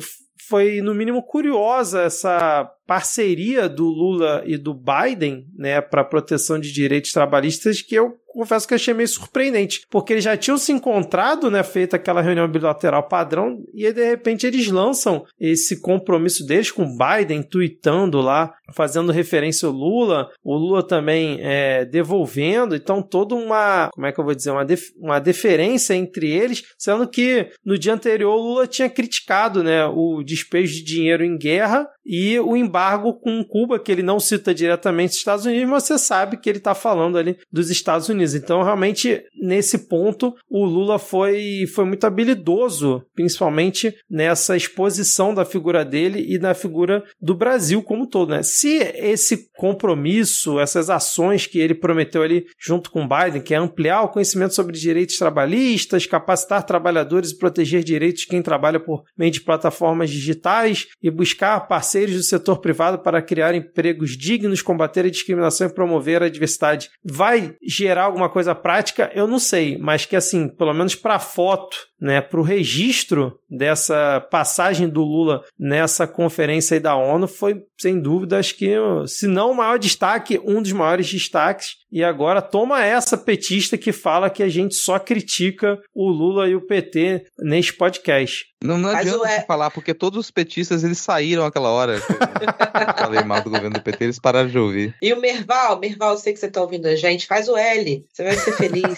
foi, no mínimo, curiosa essa parceria do Lula e do Biden, né, para proteção de direitos trabalhistas que eu confesso que achei meio surpreendente, porque eles já tinham se encontrado, né, feito aquela reunião bilateral padrão, e aí, de repente eles lançam esse compromisso deles com Biden, tweetando lá, fazendo referência ao Lula, o Lula também é, devolvendo, então toda uma, como é que eu vou dizer, uma, def uma deferência entre eles, sendo que no dia anterior o Lula tinha criticado, né, o despejo de dinheiro em guerra e o embargo com Cuba, que ele não cita diretamente os Estados Unidos, mas você sabe que ele está falando ali dos Estados Unidos. Então, realmente, nesse ponto, o Lula foi, foi muito habilidoso, principalmente nessa exposição da figura dele e da figura do Brasil como um todo. Né? Se esse compromisso, essas ações que ele prometeu ali junto com Biden, que é ampliar o conhecimento sobre direitos trabalhistas, capacitar trabalhadores e proteger direitos de quem trabalha por meio de plataformas digitais e buscar parceiros do setor privado para criar empregos dignos, combater a discriminação e promover a diversidade, vai gerar alguma coisa prática, eu não sei, mas que assim, pelo menos para foto, né, para o registro dessa passagem do Lula nessa conferência aí da ONU foi, sem dúvida, acho que, se não o maior destaque, um dos maiores destaques. E agora toma essa petista que fala que a gente só critica o Lula e o PT neste podcast. Não, não adianta é... falar, porque todos os petistas eles saíram aquela hora. [laughs] eu falei mal do governo do PT, eles pararam de ouvir. E o Merval, Merval, eu sei que você está ouvindo a gente, faz o L, você vai ser feliz.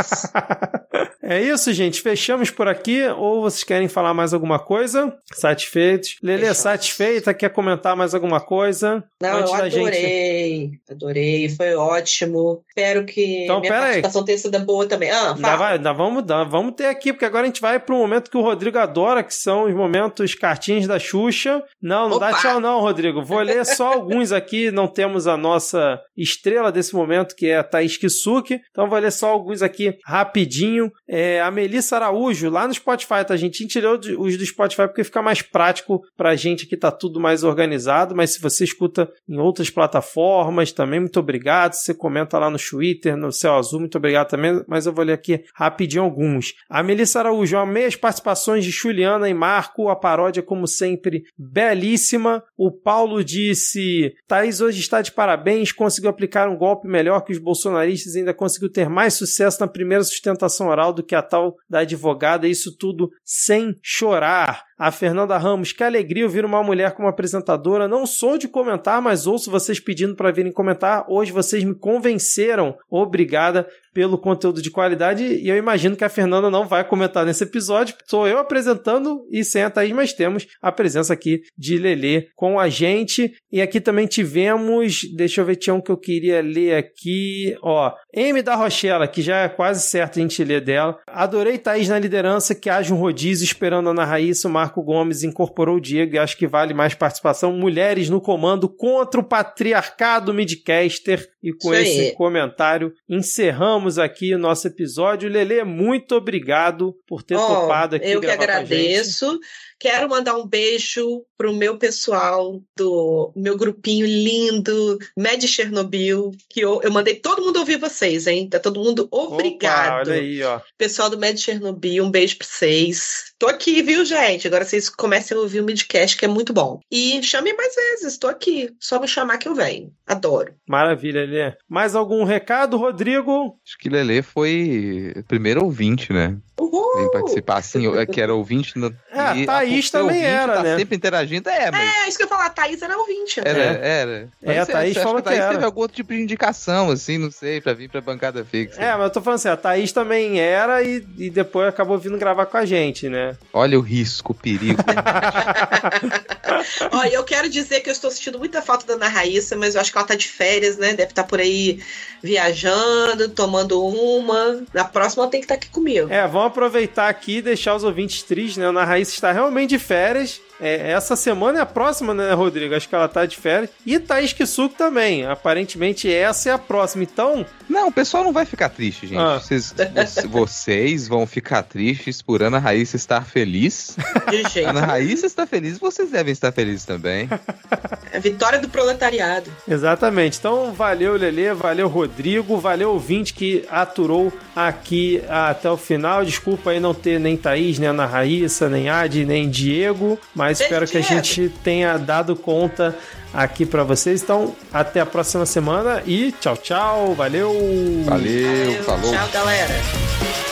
[laughs] é isso, gente. Fechamos por aqui. Ou vocês querem falar mais alguma coisa? Satisfeitos? Lele, satisfeita? Quer comentar mais alguma coisa? Não, eu adorei. Gente... Adorei, foi ótimo. Espero que então, minha participação aí. tenha sido boa também. Ah, ainda, vai, ainda vamos, vamos ter aqui, porque agora a gente vai para um momento que o Rodrigo adora, que são os momentos cartinhas da Xuxa. Não, não Opa. dá tchau não, Rodrigo. Vou ler só alguns aqui. Não temos a nossa estrela desse momento, que é a Thaís Kisuki. Então vou ler só alguns aqui rapidinho. É, a Melissa Araújo, lá no Spotify, tá, gente? A gente tirou os do Spotify porque fica mais prático pra gente que tá tudo mais organizado. Mas se você escuta em outras plataformas também, muito obrigado. Você comenta lá no Twitter, no Céu Azul, muito obrigado também. Mas eu vou ler aqui rapidinho alguns. A Melissa Araújo, amei as participações de Juliana e Marco, a paródia, como sempre, belíssima. O Paulo disse: Thaís hoje está de parabéns, conseguiu aplicar um golpe melhor que os bolsonaristas ainda conseguiu ter mais sucesso na primeira sustentação oral do que a tal da advogada. Isso tudo sem chorar. A Fernanda Ramos, que alegria ouvir uma mulher como apresentadora. Não sou de comentar, mas ouço vocês pedindo para virem comentar. Hoje vocês me convenceram. Obrigada pelo conteúdo de qualidade. E eu imagino que a Fernanda não vai comentar nesse episódio. Sou eu apresentando e sem a Thaís, mas temos a presença aqui de Lelê com a gente. E aqui também tivemos, deixa eu ver, tinha um que eu queria ler aqui, ó, M da Rochela, que já é quase certo a gente ler dela. Adorei Thaís na liderança, que haja um rodízio esperando a Ana Raíssa, o Marco Gomes incorporou o Diego, e acho que vale mais participação. Mulheres no comando contra o patriarcado midcaster. E com esse comentário encerramos aqui o nosso episódio. Lele, muito obrigado por ter oh, topado aqui. Eu que agradeço. Quero mandar um beijo pro meu pessoal do meu grupinho lindo, Med Chernobyl, que eu, eu mandei todo mundo ouvir vocês, hein? Tá todo mundo obrigado. Opa, olha aí, ó. Pessoal do Med Chernobyl, um beijo pra vocês. Tô aqui, viu, gente? Agora vocês comecem a ouvir o Midcast, que é muito bom. E chame mais vezes, tô aqui. Só me chamar que eu venho. Adoro. Maravilha, Lelê. Mais algum recado, Rodrigo? Acho que Lelê foi primeiro ouvinte, né? Uhul! Vem participar, assim, que era ouvinte. No... É, e Thaís também era, tá né? sempre interagindo, é, mas... É, isso que eu ia falar, a Thaís era ouvinte. Né? Era, era. É, a Thaís falou que, que, a Thaís era. teve algum outro tipo de indicação, assim, não sei, pra vir pra bancada fixa. É, mas eu tô falando assim, a Thaís também era e, e depois acabou vindo gravar com a gente, né? Olha o risco, o perigo. [laughs] Olha, eu quero dizer que eu estou sentindo muita falta da Ana Raíssa, mas eu acho que ela tá de férias, né? Deve estar tá por aí viajando, tomando uma. Na próxima ela tem que estar tá aqui comigo. É, vamos aproveitar aqui e deixar os ouvintes tristes, né? A Ana Raíssa está realmente de férias. É, essa semana é a próxima, né, Rodrigo? Acho que ela tá de férias. E Thaís Kisuko também. Aparentemente essa é a próxima. Então. Não, o pessoal não vai ficar triste, gente. Ah. Vocês, vocês [laughs] vão ficar tristes por Ana Raíssa estar feliz. De jeito. Ana Raíssa está feliz, vocês devem estar feliz também. É a vitória do proletariado. Exatamente. Então, valeu, Lele, valeu, Rodrigo, valeu, ouvinte que aturou aqui até o final. Desculpa aí não ter nem Thaís, nem Ana Raíssa, nem Adi, nem Diego, mas Beijo, espero que a gente tenha dado conta aqui pra vocês. Então, até a próxima semana e tchau, tchau. Valeu! Valeu, Valeu, falou. Tchau, galera.